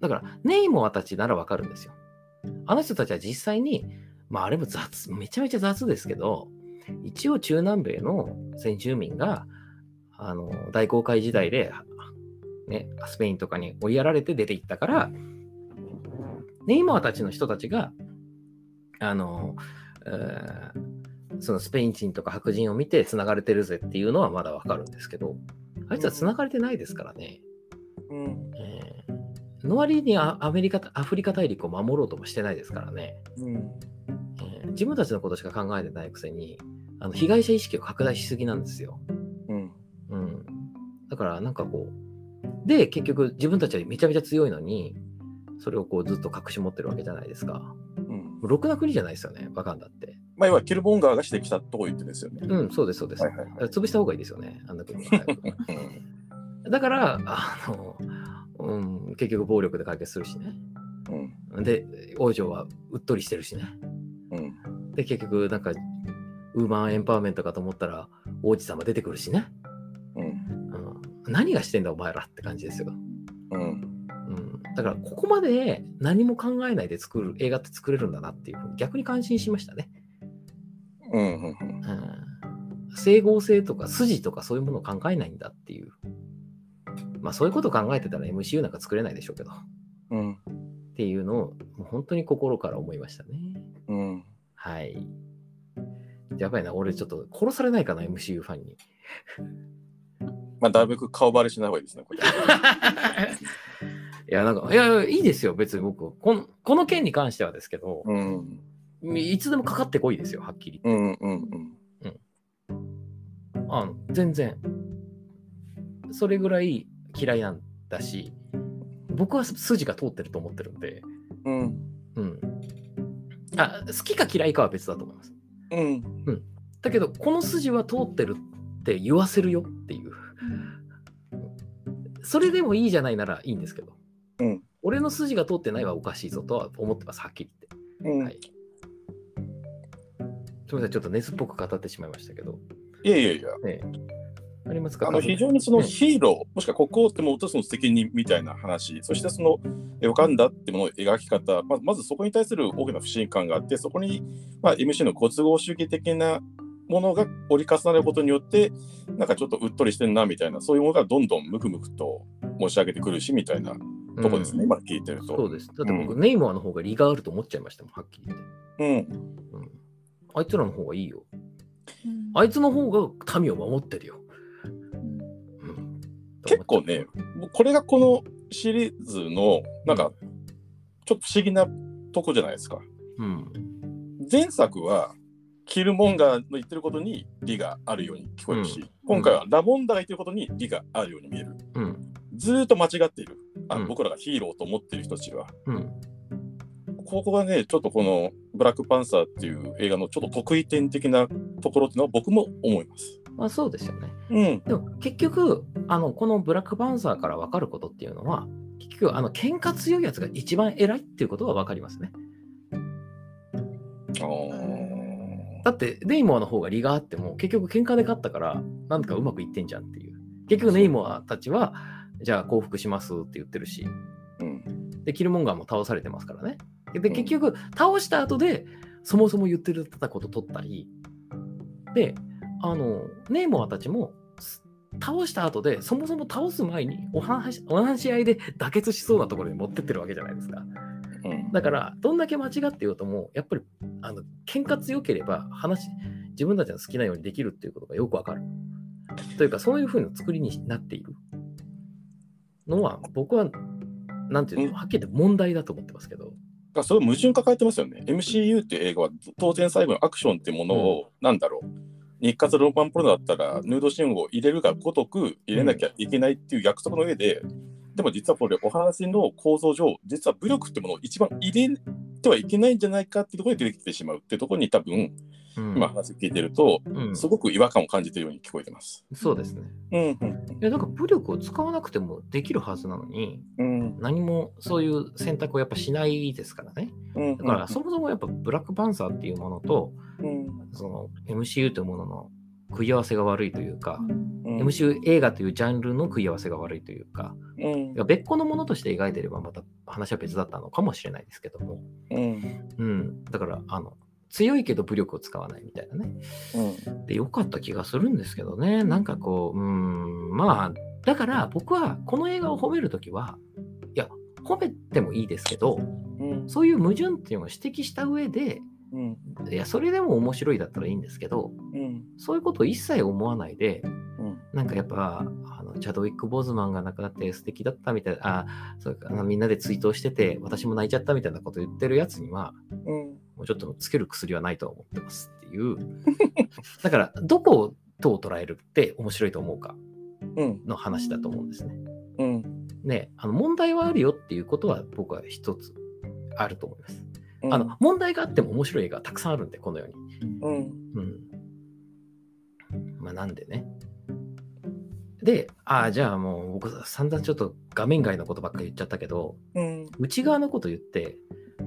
S2: だから、ネイモアたちならわかるんですよ。あの人たちは実際に、まああれも雑、めちゃめちゃ雑ですけど、一応中南米の先住民が、あの、大航海時代で、ね、スペインとかに追いやられて出ていったから、ネイモアたちの人たちが、あの、えーそのスペイン人とか白人を見て繋がれてるぜっていうのはまだわかるんですけど、あいつは繋がれてないですからね。
S4: うん
S2: えーの割にアアメリカ、アフリカ大陸を守ろうともしてないですからね。
S4: うん
S2: えー自分たちのことしか考えてないくせに、あの被害者意識を拡大しすぎなんですよ。
S4: うん
S2: うん。だからなんかこう、で、結局自分たちはめちゃめちゃ強いのに、それをこうずっと隠し持ってるわけじゃないですか。
S4: うん
S2: ろくな国じゃないですよね、ワカンダって。
S4: まあ、要はキルボンガーが指摘したとこ言ってですよね。
S2: うん、そうです、そうです。
S4: はいはいはい
S2: 潰した方がいいですよね、あんな国はだから、あの、うん、結局暴力で解決するしね。
S4: うん
S2: で、王女はうっとりしてるしね。
S4: うん
S2: で、結局、なんか、ウーマンエンパワーメントかと思ったら、王子様出てくるしね。
S4: うん
S2: うん、何がしてんだ、お前らって感じですよ。
S4: うん
S2: うん、だから、ここまで何も考えないで作る映画って作れるんだなっていうふうに逆に感心しましたね。
S4: うんうん
S2: うん、整合性とか筋とかそういうものを考えないんだっていう。まあ、そういうことを考えてたら MCU なんか作れないでしょうけど。っ
S4: うん
S2: ていうのを、本当に心から思いましたね。
S4: うん
S2: はい。やばいな、俺ちょっと殺されないかな、MCU ファンに。
S4: まあ、だいぶ顔バレしない方がいいですね、これ。
S2: いや、なんか、いやいや、いいですよ、別に僕。このこの件に関してはですけど、
S4: うん
S2: いつでもかかってこいですよ、はっきり。
S4: うんうんうん
S2: あの全然。それぐらい嫌いなんだし、僕は筋が通ってると思ってるんで、
S4: うん
S2: うん。あ、好きか嫌いかは別だと思います。
S4: うん
S2: だけど、この筋は通ってるって言わせるよっていう。それでもいいじゃないならいいんですけど、
S4: うん
S2: 俺の筋が通ってないはおかしいぞとは思ってます、はっきり言って。
S4: うん
S2: はいすみません、ちょっと熱っぽく語ってしまいましたけど。
S4: いやいやいや、
S2: ええありますか？
S4: あの非常にその
S2: ね
S4: ヒーロー、もしくは国王ってもとその責任みたいな話、そしてそのえわかんだってものの描き方、ままずそこに対する大きな不信感があって、そこに、まあ、MC のご都合主義的なものが折り重なることによって、なんかちょっとうっとりしてんなみたいな、そういうものがどんどんムクムクと持ち上げてくるしみたいなとこですね、
S2: うん
S4: 今聞いてると。
S2: そうです。だって僕、
S4: う
S2: ネイマーの方が利があると思っちゃいましたもん、はっきり言って。
S4: うん。
S2: うん、あいつらの方がいいよ。
S1: うん
S2: あいつの方が民を守ってるよ。うん、
S4: 結構ね、これがこのシリーズの、なんか、ちょっと不思議なとこじゃないですか。
S2: うん。
S4: 前作は、キルモンガーの言ってることに理があるように聞こえるし、
S2: うん
S4: 今回はラボンダーが言ってることに理があるように見える。
S2: うん。
S4: ずーっと間違っている。あ
S2: うん
S4: 僕らがヒーローと思ってる人たちは。
S2: うん。
S4: ここがね、ちょっとこのブラックパンサーっていう映画のちょっと得意点的なところっていうのは僕も思います。
S2: まあそうですよね。
S4: うん。
S2: でも結局、あの、このブラックパンサーから分かることっていうのは、結局、あの、喧嘩強いやつが一番偉いっていうことが分かりますね。だって、ネイモアの方が利があっても、結局喧嘩で勝ったから、なんかうまくいってんじゃんっていう。結局、ネイモアたちは、じゃあ降伏しますって言ってるし、
S4: うん。
S2: で、キルモンガーも倒されてますからね。で、
S4: うん
S2: 結局、倒した後で、そもそも言ってたこと取ったり、で、あの、ネイモアたちも、す倒した後で、そもそも倒す前にお話お話し合いで妥結しそうなところに持ってってるわけじゃないですか。
S4: うん。
S2: だから、どんだけ間違って言おうとも、やっぱり、あの、喧嘩強ければ、話、自分たちの好きなようにできるっていうことがよくわかる。というか、そういうふうな作りになっているのは、僕は、なんていうの、はっきり言って問題だと思ってますけど。
S4: あそれ矛盾抱えてますよね。MCU っていう映画は当然最後のアクションっていうものを、なんだろう。日活ローマンプロだったらヌードシーンを入れるがごとく入れなきゃいけないっていう約束の上で、でも実はこれお話の構造上、実は武力ってものを一番入れてはいけないんじゃないかっていうところで出てきてしまうっていうところに多分、
S2: うん
S4: 今話聞いてると、
S2: うん。
S4: すごく違和感を感じてるように聞こえてます。
S2: そうですね。
S4: うんうん
S2: いや、だから武力を使わなくてもできるはずなのに、
S4: うん。
S2: 何もそういう選択をやっぱしないですからね。
S4: うん
S2: だから、そもそもやっぱブラックパンサーっていうものと、
S4: うん。
S2: その MCU というものの食い合わせが悪いというか、
S4: うん。
S2: MCU 映画というジャンルの食い合わせが悪いというか、
S4: うん。
S2: 別個のものとして描いてればまた話は別だったのかもしれないですけども、
S4: うん。
S2: うん、だからあの強いけど武力を使わないみたいなね。
S4: うん。
S2: で、よかった気がするんですけどね。なんかこう、うーん、まあ、だから僕はこの映画を褒めるときは、いや、褒めてもいいですけど、
S4: うん。
S2: そういう矛盾っていうのを指摘した上で、
S4: うん。
S2: いや、それでも面白いだったらいいんですけど、
S4: うん。
S2: そういうことを一切思わないで、
S4: うん。
S2: なんかやっぱ、あのチャドウィック・ボーズマンが亡くなって素敵だったみたいな、あそうかなみんなで追悼してて、私も泣いちゃったみたいなこと言ってるやつには、
S4: うん
S2: もうちょっとつける薬はないとは思ってますっていう。だから、どこをどう捉えるって面白いと思うか
S4: うん
S2: の話だと思うんですね。
S4: うん
S2: ね、あの問題はあるよっていうことは僕は一つあると思います。
S4: うん
S2: あの問題があっても面白い映画たくさんあるんで、このように。
S4: うん
S2: うん。まあなんでね。で、ああ、じゃあもう僕散々ちょっと画面外のことばっかり言っちゃったけど、
S4: うん
S2: 内側のこと言って、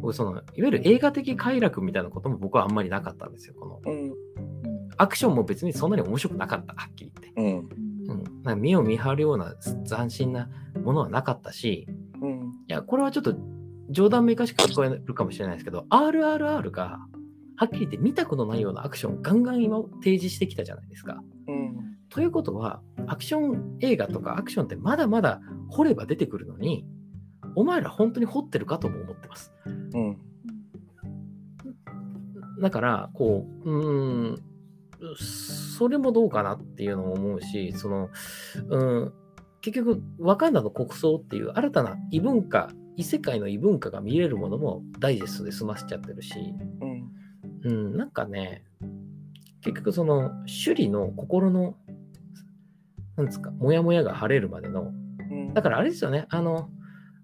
S2: 僕そのいわゆる映画的快楽みたいなことも僕はあんまりなかったんですよ。この
S4: うん
S2: アクションも別にそんなに面白くなかった、はっきり言って。
S4: うん
S2: うん、なんか目を見張るような斬新なものはなかったし、
S4: うん
S2: いや、これはちょっと冗談めかしく聞こえるかもしれないですけど、RRR がはっきり言って見たことないようなアクションをガンガン今提示してきたじゃないですか。
S4: うん
S2: ということは、アクション映画とかアクションってまだまだ掘れば出てくるのに、お前ら本当に掘ってるかとも思ってます。
S4: うん。
S2: だから、こう、うーん、それもどうかなっていうのも思うし、その、うん、結局、ワカンダの国葬っていう新たな異文化、異世界の異文化が見れるものもダイジェストで済ませちゃってるし、
S4: うん。
S2: うん、なんかね、結局その、首里の心の、なんですか、もやもやが晴れるまでの、
S4: うん。
S2: だからあれですよね、あの、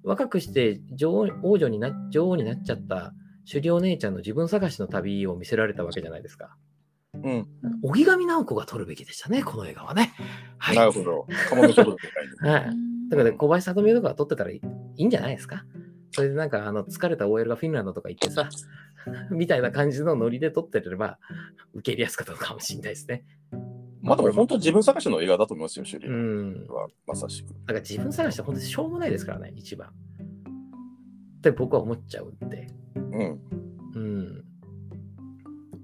S2: 若くして女王王女にな女王になっちゃった狩猟姉ちゃんの自分探しの旅を見せられたわけじゃないですか。
S4: うん
S2: 荻上直子が撮るべきでしたね、この映画はね。はい。
S4: なるほど。かまどちょっとでかいね。
S2: はい。だから小林聡美とか撮ってたらいいいいんじゃないですか？それでなんかあの疲れた OL がフィンランドとか行ってさ、みたいな感じのノリで撮ってれば受け入れやすかったのかもしれないですね。
S4: まあでも本当自分探しの映画だと思いますよ、シュリ
S2: う
S4: ー
S2: ん。
S4: はまさしく。
S2: だから自分探して本当にしょうもないですからね、一番。って僕は思っちゃうんで。
S4: うん。
S2: うん。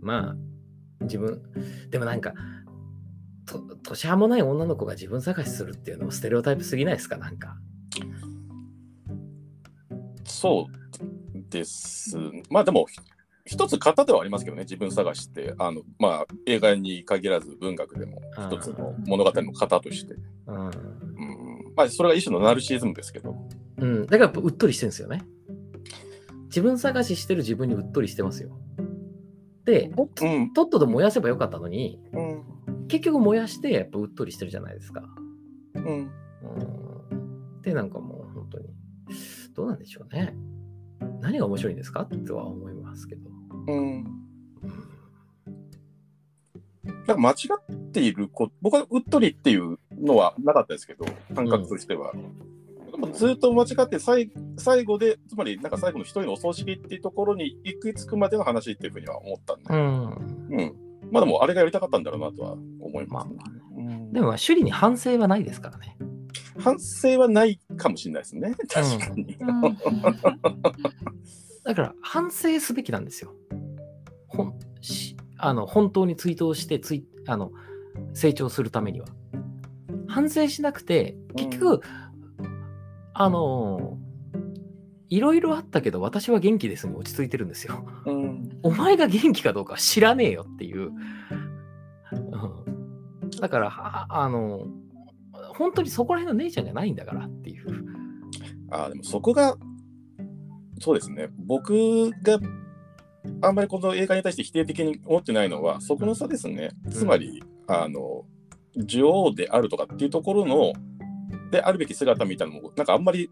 S2: まあ、自分、でもなんか、と年はもない女の子が自分探しするっていうのもステレオタイプすぎないですかなんか。
S4: そうです。まあでも、ひ一つ型ではありますけどね、自分探しって、あのまあ、映画に限らず文学でも一つの物語の型として、
S2: うん。
S4: うんまあ、それが一種のナルシズムですけど、
S2: うん、だからうっとりしてるんですよね。自分探ししてる自分にうっとりしてますよ。で、
S4: うん
S2: とっとと燃やせばよかったのに、
S4: うん
S2: 結局燃やしてやっぱうっとりしてるじゃないですか。
S4: うん、
S2: うん。で、なんかもう本当に、どうなんでしょうね。何が面白いんですか？とは思いますけど。
S4: うん。
S2: うん
S4: なんか間違っているこ僕はうっとりっていうのはなかったですけど、感覚としては。でもずっと間違って最最後で、つまりなんか最後の一人のお葬式っていうところに行き着くまでの話っていうふうには思ったんで、
S2: うん。
S4: うん。まあでもあれがやりたかったんだろうなとは思い
S2: まあ
S4: ます、ね
S2: まあね。
S4: うん
S2: でも、首里に反省はないですからね。
S4: 反省はないかもしれないですね。確かに。
S1: うん
S2: だから、反省すべきなんですよ。ほんしあの本当に追悼してついあの成長するためには。反省しなくて、結局、あのいろいろあったけど、私は元気ですに落ち着いてるんですよ。
S4: うん
S2: お前が元気かどうかは知らねえよっていう。うんだから、はあの、本当にそこら辺の姉ちゃんじゃないんだからっていう。
S4: ああ、でもそこが、そうですね。僕があんまりこの映画に対して否定的に思ってないのは、そこの差ですね。つまり、あの、女王であるとかっていうところの、であるべき姿みたいなのも、なんかあんまり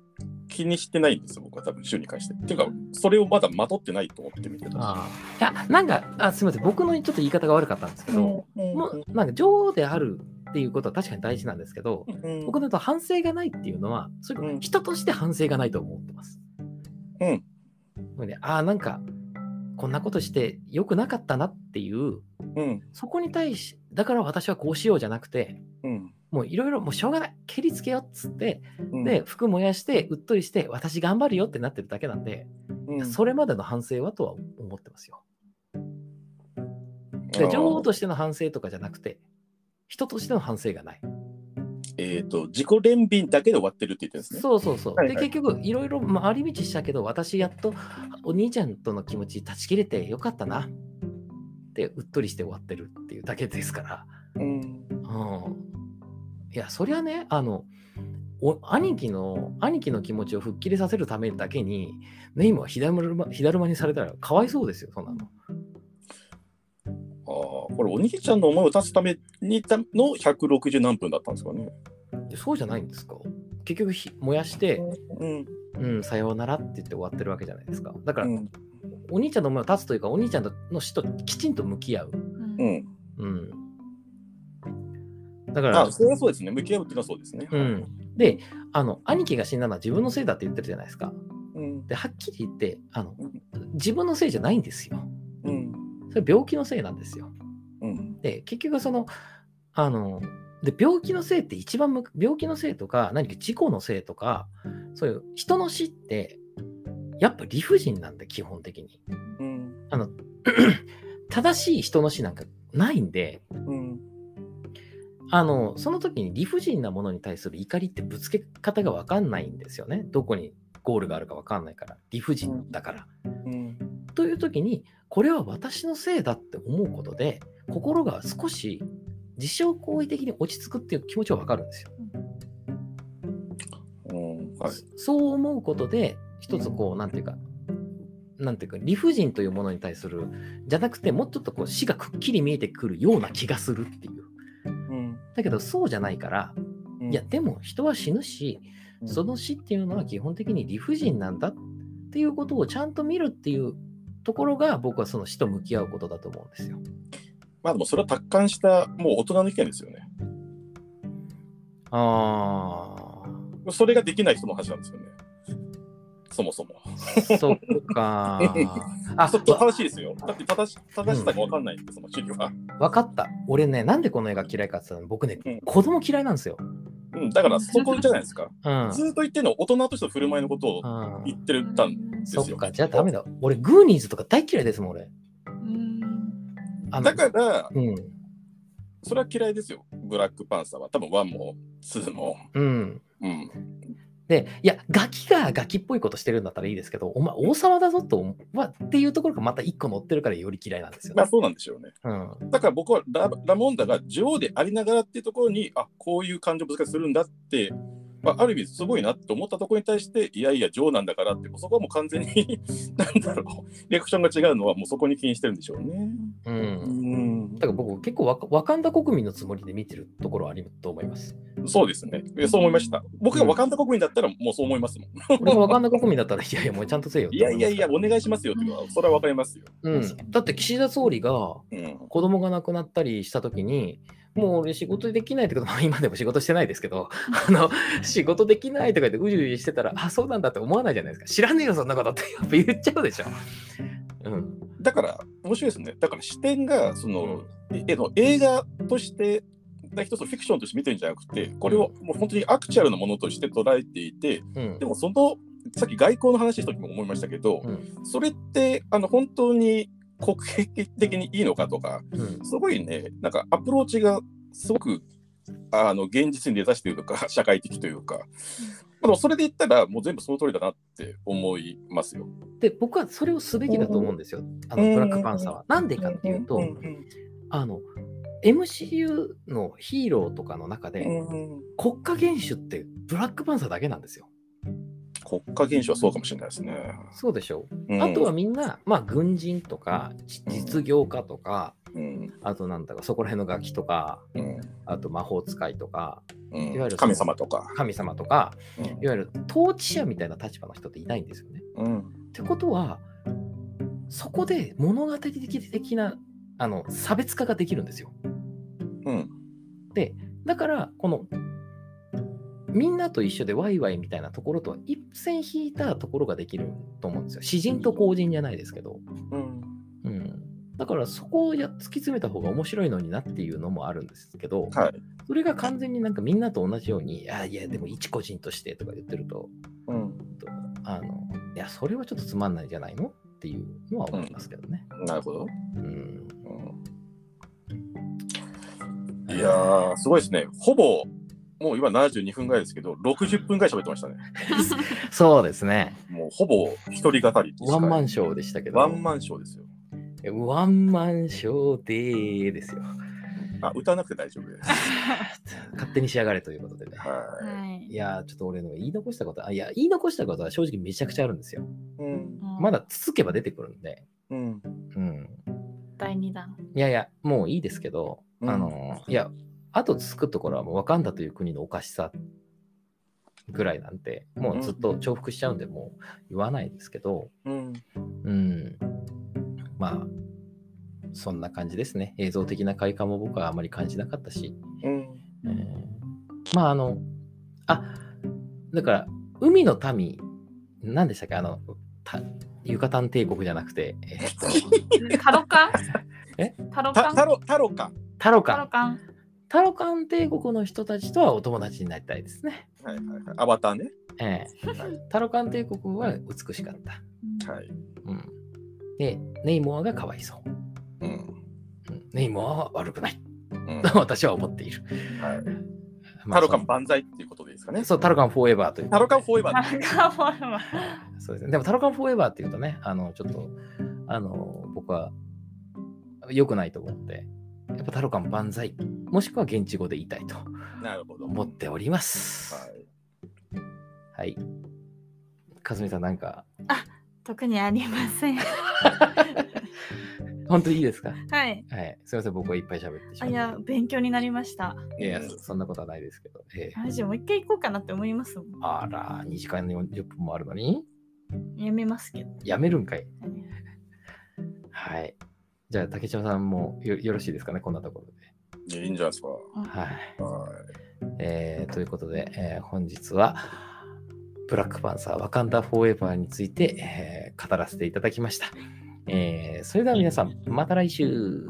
S4: 気にしてないんですよ、僕は多分、週に関して。っていうか、それをまだまとってないと思って見てた
S2: いや、なんかあ、すみません、僕のちょっと言い方が悪かったんですけど、
S4: うん
S2: もうなんか女王であるっていうことは確かに大事なんですけど、
S4: うん
S2: 僕のと反省がないっていうのは、それ
S4: うん
S2: 人として反省がないと思ってます。
S4: うん。
S2: なのでああ、なんか、こんなことして良くなかったなっていう、
S4: うん。
S2: そこに対し、だから私はこうしようじゃなくて、
S4: うん。
S2: もういろいろ、もうしょうがない、蹴りつけようっつって、
S4: うん、
S2: で、服燃やして、うっとりして、私頑張るよってなってるだけなんで、
S4: うん、
S2: それまでの反省はとは思ってますよ。で女王としての反省とかじゃなくて、人としての反省がない。
S4: えっ、と、自己憐憫だけで終わってるって言ってるんですね。
S2: そうそうそう。
S4: はいはい
S2: で、結局、いろいろ回り道したけど、私やっとお兄ちゃんとの気持ち断ち切れてよかったなって、うっとりして終わってるっていうだけですから。
S4: うん。
S2: うん。いや、そりゃね、あの、お兄貴の兄貴の気持ちを吹っ切れさせるためだけに、ネイムは火だるまにされたらかわいそうですよ、そんなの。
S4: ああ、これお兄ちゃんの思いを立つためにたの160何分だったんですかね。
S2: でそうじゃないんですか結局ひ燃やして、
S4: うん。
S2: うん、さようならって言って終わってるわけじゃないですか。だから、
S4: うん。
S2: お兄ちゃんの思いを立つというか、お兄ちゃんの死ときちんと向き合う。
S4: うん。
S2: うん。だから
S4: あ、、それはそうですね。向き合うっていうのはそうですね。
S2: うん。で、あの、兄貴が死んだのは自分のせいだって言ってるじゃないですか。
S4: うん。
S2: で、はっきり言って、あの、自分のせいじゃないんですよ。
S4: うん。
S2: それ病気のせいなんですよ。
S4: うん。
S2: で、結局その、あの、で、病気のせいって一番む、病気のせいとか、何か事故のせいとか、そういう人の死って、やっぱ理不尽なんで、基本的に。
S4: うん。
S2: あの、正しい人の死なんかないんで、
S4: うん。
S2: あの、その時に理不尽なものに対する怒りってぶつけ方がわかんないんですよね。どこにゴールがあるかわかんないから。理不尽だから。
S4: うん。
S2: という時に、これは私のせいだって思うことで、心が少し自傷行為的に落ち着くっていう気持ちはわかるんですよ。
S4: うん。はい。
S2: そう思うことで、一つこう、なんていうか、なんていうか、理不尽というものに対する、じゃなくて、もうちょっとこう死がくっきり見えてくるような気がするっていう。
S4: うん。
S2: だけど、そうじゃないから、
S4: うん
S2: いや、でも人は死ぬし、
S4: うん
S2: その死っていうのは基本的に理不尽なんだっていうことをちゃんと見るっていうところが僕はその死と向き合うことだと思うんですよ。
S4: まあでもそれは達観した、もう大人の意見ですよね。
S2: あ
S4: それができない人の話なんですよね。そもそも。
S2: あ、そっか。あ
S4: そ正しいですよ。だって正し正しさが分かんないんで、その主義は。
S2: わかった。俺ね、なんでこの映画嫌いかって言ったら、僕ね、
S4: うん
S2: 子供嫌いなんですよ。
S4: うん、だからそこじゃないですか。
S2: うん。
S4: ずっと言ってるのは大人としての振る舞いのことを
S2: うん
S4: 言ってるたんですよ。
S2: そっか、じゃあダメだ。俺、グーニーズとか大嫌いですもん、俺。
S4: だから、
S2: うん。
S4: それは嫌いですよ、ブラックパンサーは。多分1も2も。
S2: うん。
S4: うん。
S2: で、いや、ガキがガキっぽいことしてるんだったらいいですけど、お前、王様だぞと、はっていうところがまた一個乗ってるからより嫌いなんですよね。
S4: まあそうなんでしょうね。
S2: うん。
S4: だから僕はララモンダが女王でありながらっていうところに、あこういう感情ぶつかりするんだって、まあ、ある意味すごいなって思ったところに対して、いやいや、女王なんだからって、そこはもう完全に、なんだろう、リアクションが違うのは、もうそこに気にしてるんでしょうね。
S2: う。
S4: うんん
S2: だから僕、結構ワカワカンダ国民のつもりで見てるところはあると思います。
S4: そうですね。そう思いました。僕がワカンダ国民だったら、もうそう思いますもん。
S2: 俺がワカンダ国民だったら、いやいや、もうちゃんとせえよ
S4: いやいやいや、お願いしますよっていうのは、それはわかりますよ。
S2: うん。だって岸田総理が
S4: うん。
S2: 子供が亡くなったりしたときに、もう俺仕事できないってこと、ま あ今でも仕事してないですけど、あの、仕事できないとか言ってうじうじしてたら、あ、そうなんだって思わないじゃないですか。知らねえよ、そんなことってやっぱ言っちゃうでしょ。うん。
S4: だから、面白いですね。だから視点が、その、えの映画として、一つのフィクションとして見てるんじゃなくて、これをもう本当にアクチュアルなものとして捉えていて、
S2: うん
S4: で。もその、さっき外交の話した時も思いましたけど、
S2: うん。
S4: それって、あの、本当に国益的にいいのかとか、
S2: うん。
S4: すごいね、なんかアプローチがすごく、あの、現実に根ざしているとか、社会的というか、でもそれで言ったら、もう全部その通りだなって思いますよ。
S2: で、僕はそれをすべきだと思うんですよ。あの、ブラックパンサーは。なんでかっていうと、あの、MCU のヒーローとかの中で、国家元首ってブラックパンサーだけなんですよ。
S4: 国家元首はそうかもしれないですね。
S2: そうでしょう。
S4: うん
S2: あとは、みんな、まあ、軍人とか、じ実業家とか、
S4: うん
S2: あとなんだか、そこら辺の楽器とか、
S4: うん
S2: あと魔法使いとか、
S4: うん
S2: いわゆる
S4: 神様とか。
S2: 神様とか、
S4: うん
S2: いわゆる統治者みたいな立場の人っていないんですよね。
S4: うん
S2: ってことは、そこで物語的なあの差別化ができるんですよ。
S4: うん
S2: で、だから、この、みんなと一緒でワイワイみたいなところとは一線引いたところができると思うんですよ。詩人と公人じゃないですけど。
S4: うん
S2: うん。だからそこをや突き詰めた方が面白いのになっていうのもあるんですけど、
S4: はい。
S2: それが完全になんかみんなと同じように、いやいや、でも一個人としてとか言ってると、
S4: うん
S2: とあの、いや、それはちょっとつまんないんじゃないのっていうのは思いますけどね。
S4: なるほど。
S2: うん。
S4: うんいやー、すごいですね。ほぼ、もう今72分ぐらいですけど、60分ぐらい喋ってましたね。
S2: そうですね。
S4: もうほぼ一人語り。
S2: ワンマンショーでしたけど。
S4: ワンマンショーですよ。
S2: ワンマンショーでーですよ。
S4: あ、歌わなくて大丈夫です。
S2: 勝手に仕上がれということでね。
S4: は
S1: はい
S2: いやー、ちょっと俺の言い残したこと、あいや、言い残したことは正直めちゃくちゃあるんですよ。
S4: い。うん。
S2: まだ続けば出てくるんで。
S4: うん。
S2: うん。
S1: 第2弾。
S2: いやいや、もういいですけど、
S4: うん
S2: あの、いや、あとつくところはもうワカンダという国のおかしさぐらいなんて、もうずっと重複しちゃうんで、もう言わないですけど、
S4: うん。
S2: うん。まあ、そんな感じですね。映像的な快感も僕はあまり感じなかったし、
S4: うん。
S2: えーまあ、あの、あ、だから、海の民、何でしたっけ？あの、たユカタン帝国じゃなくて、えーっと、
S1: タロカン？
S2: え？
S4: た、
S1: タロカン？
S4: タロ、タロか。
S1: タ
S2: タロカン。
S1: ロカン。
S2: タロカン帝国の人たちとはお友達になりたいですね。
S4: はいはいはい。アバターね。
S2: ええタロカン帝国は美しかった。
S4: はい。
S2: うん。で、ネイモアがかわいそう。
S4: うん。
S2: うんネイモアは悪くない。
S4: うん
S2: と 私は思っている。
S4: はい。
S2: まあ
S4: タロカン万歳っていうことでいいですかね。
S2: そう、タロカンフォーエバーという。
S4: タロカンフォーエバー。
S1: ロカンフォーエバー
S2: そうですね。でもタロカンフォーエバーっていうとね、あの、ちょっと、あの、僕は良くないと思って、やっぱタロカン万歳、もしくは現地語で言いたいと
S4: なるほど。
S2: 思っております。
S4: はい。
S2: はい。かずみさん、なんか、
S1: 特にありません。
S2: 本当にいいですか？
S1: はい。
S2: はい。すみません、僕はいっぱい喋ってしま
S1: いや、勉強になりました。
S2: いや、そそんなことはないですけど。ええ
S1: マジもう一回行こうかなって思いますもん。
S2: あら、2時間40分もあるのに、
S1: やめますけど。
S2: やめるんかい。はい。じゃあ、竹島さんもよよろしいですかね、こんなところで。
S4: いやいいんじゃないですか。
S2: はい。
S4: は
S2: えーということで、えー本日は、ブラックパンサー、ワカンダフォーエバーについて、えー語らせていただきました。えーそれでは皆さん、また来週。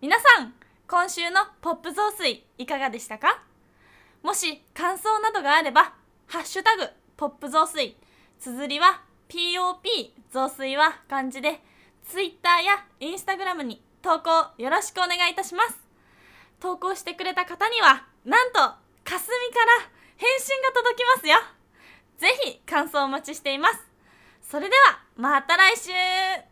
S1: 皆さん今週のポップ増水いかがでしたか？もし感想などがあれば「ハッシュタグポップ増水」綴りは POP 増水は漢字で Twitter や Instagram に投稿よろしくお願いいたします。投稿してくれた方にはなんとかすみから返信が届きますよ。ぜひ感想お待ちしています。それではまた来週。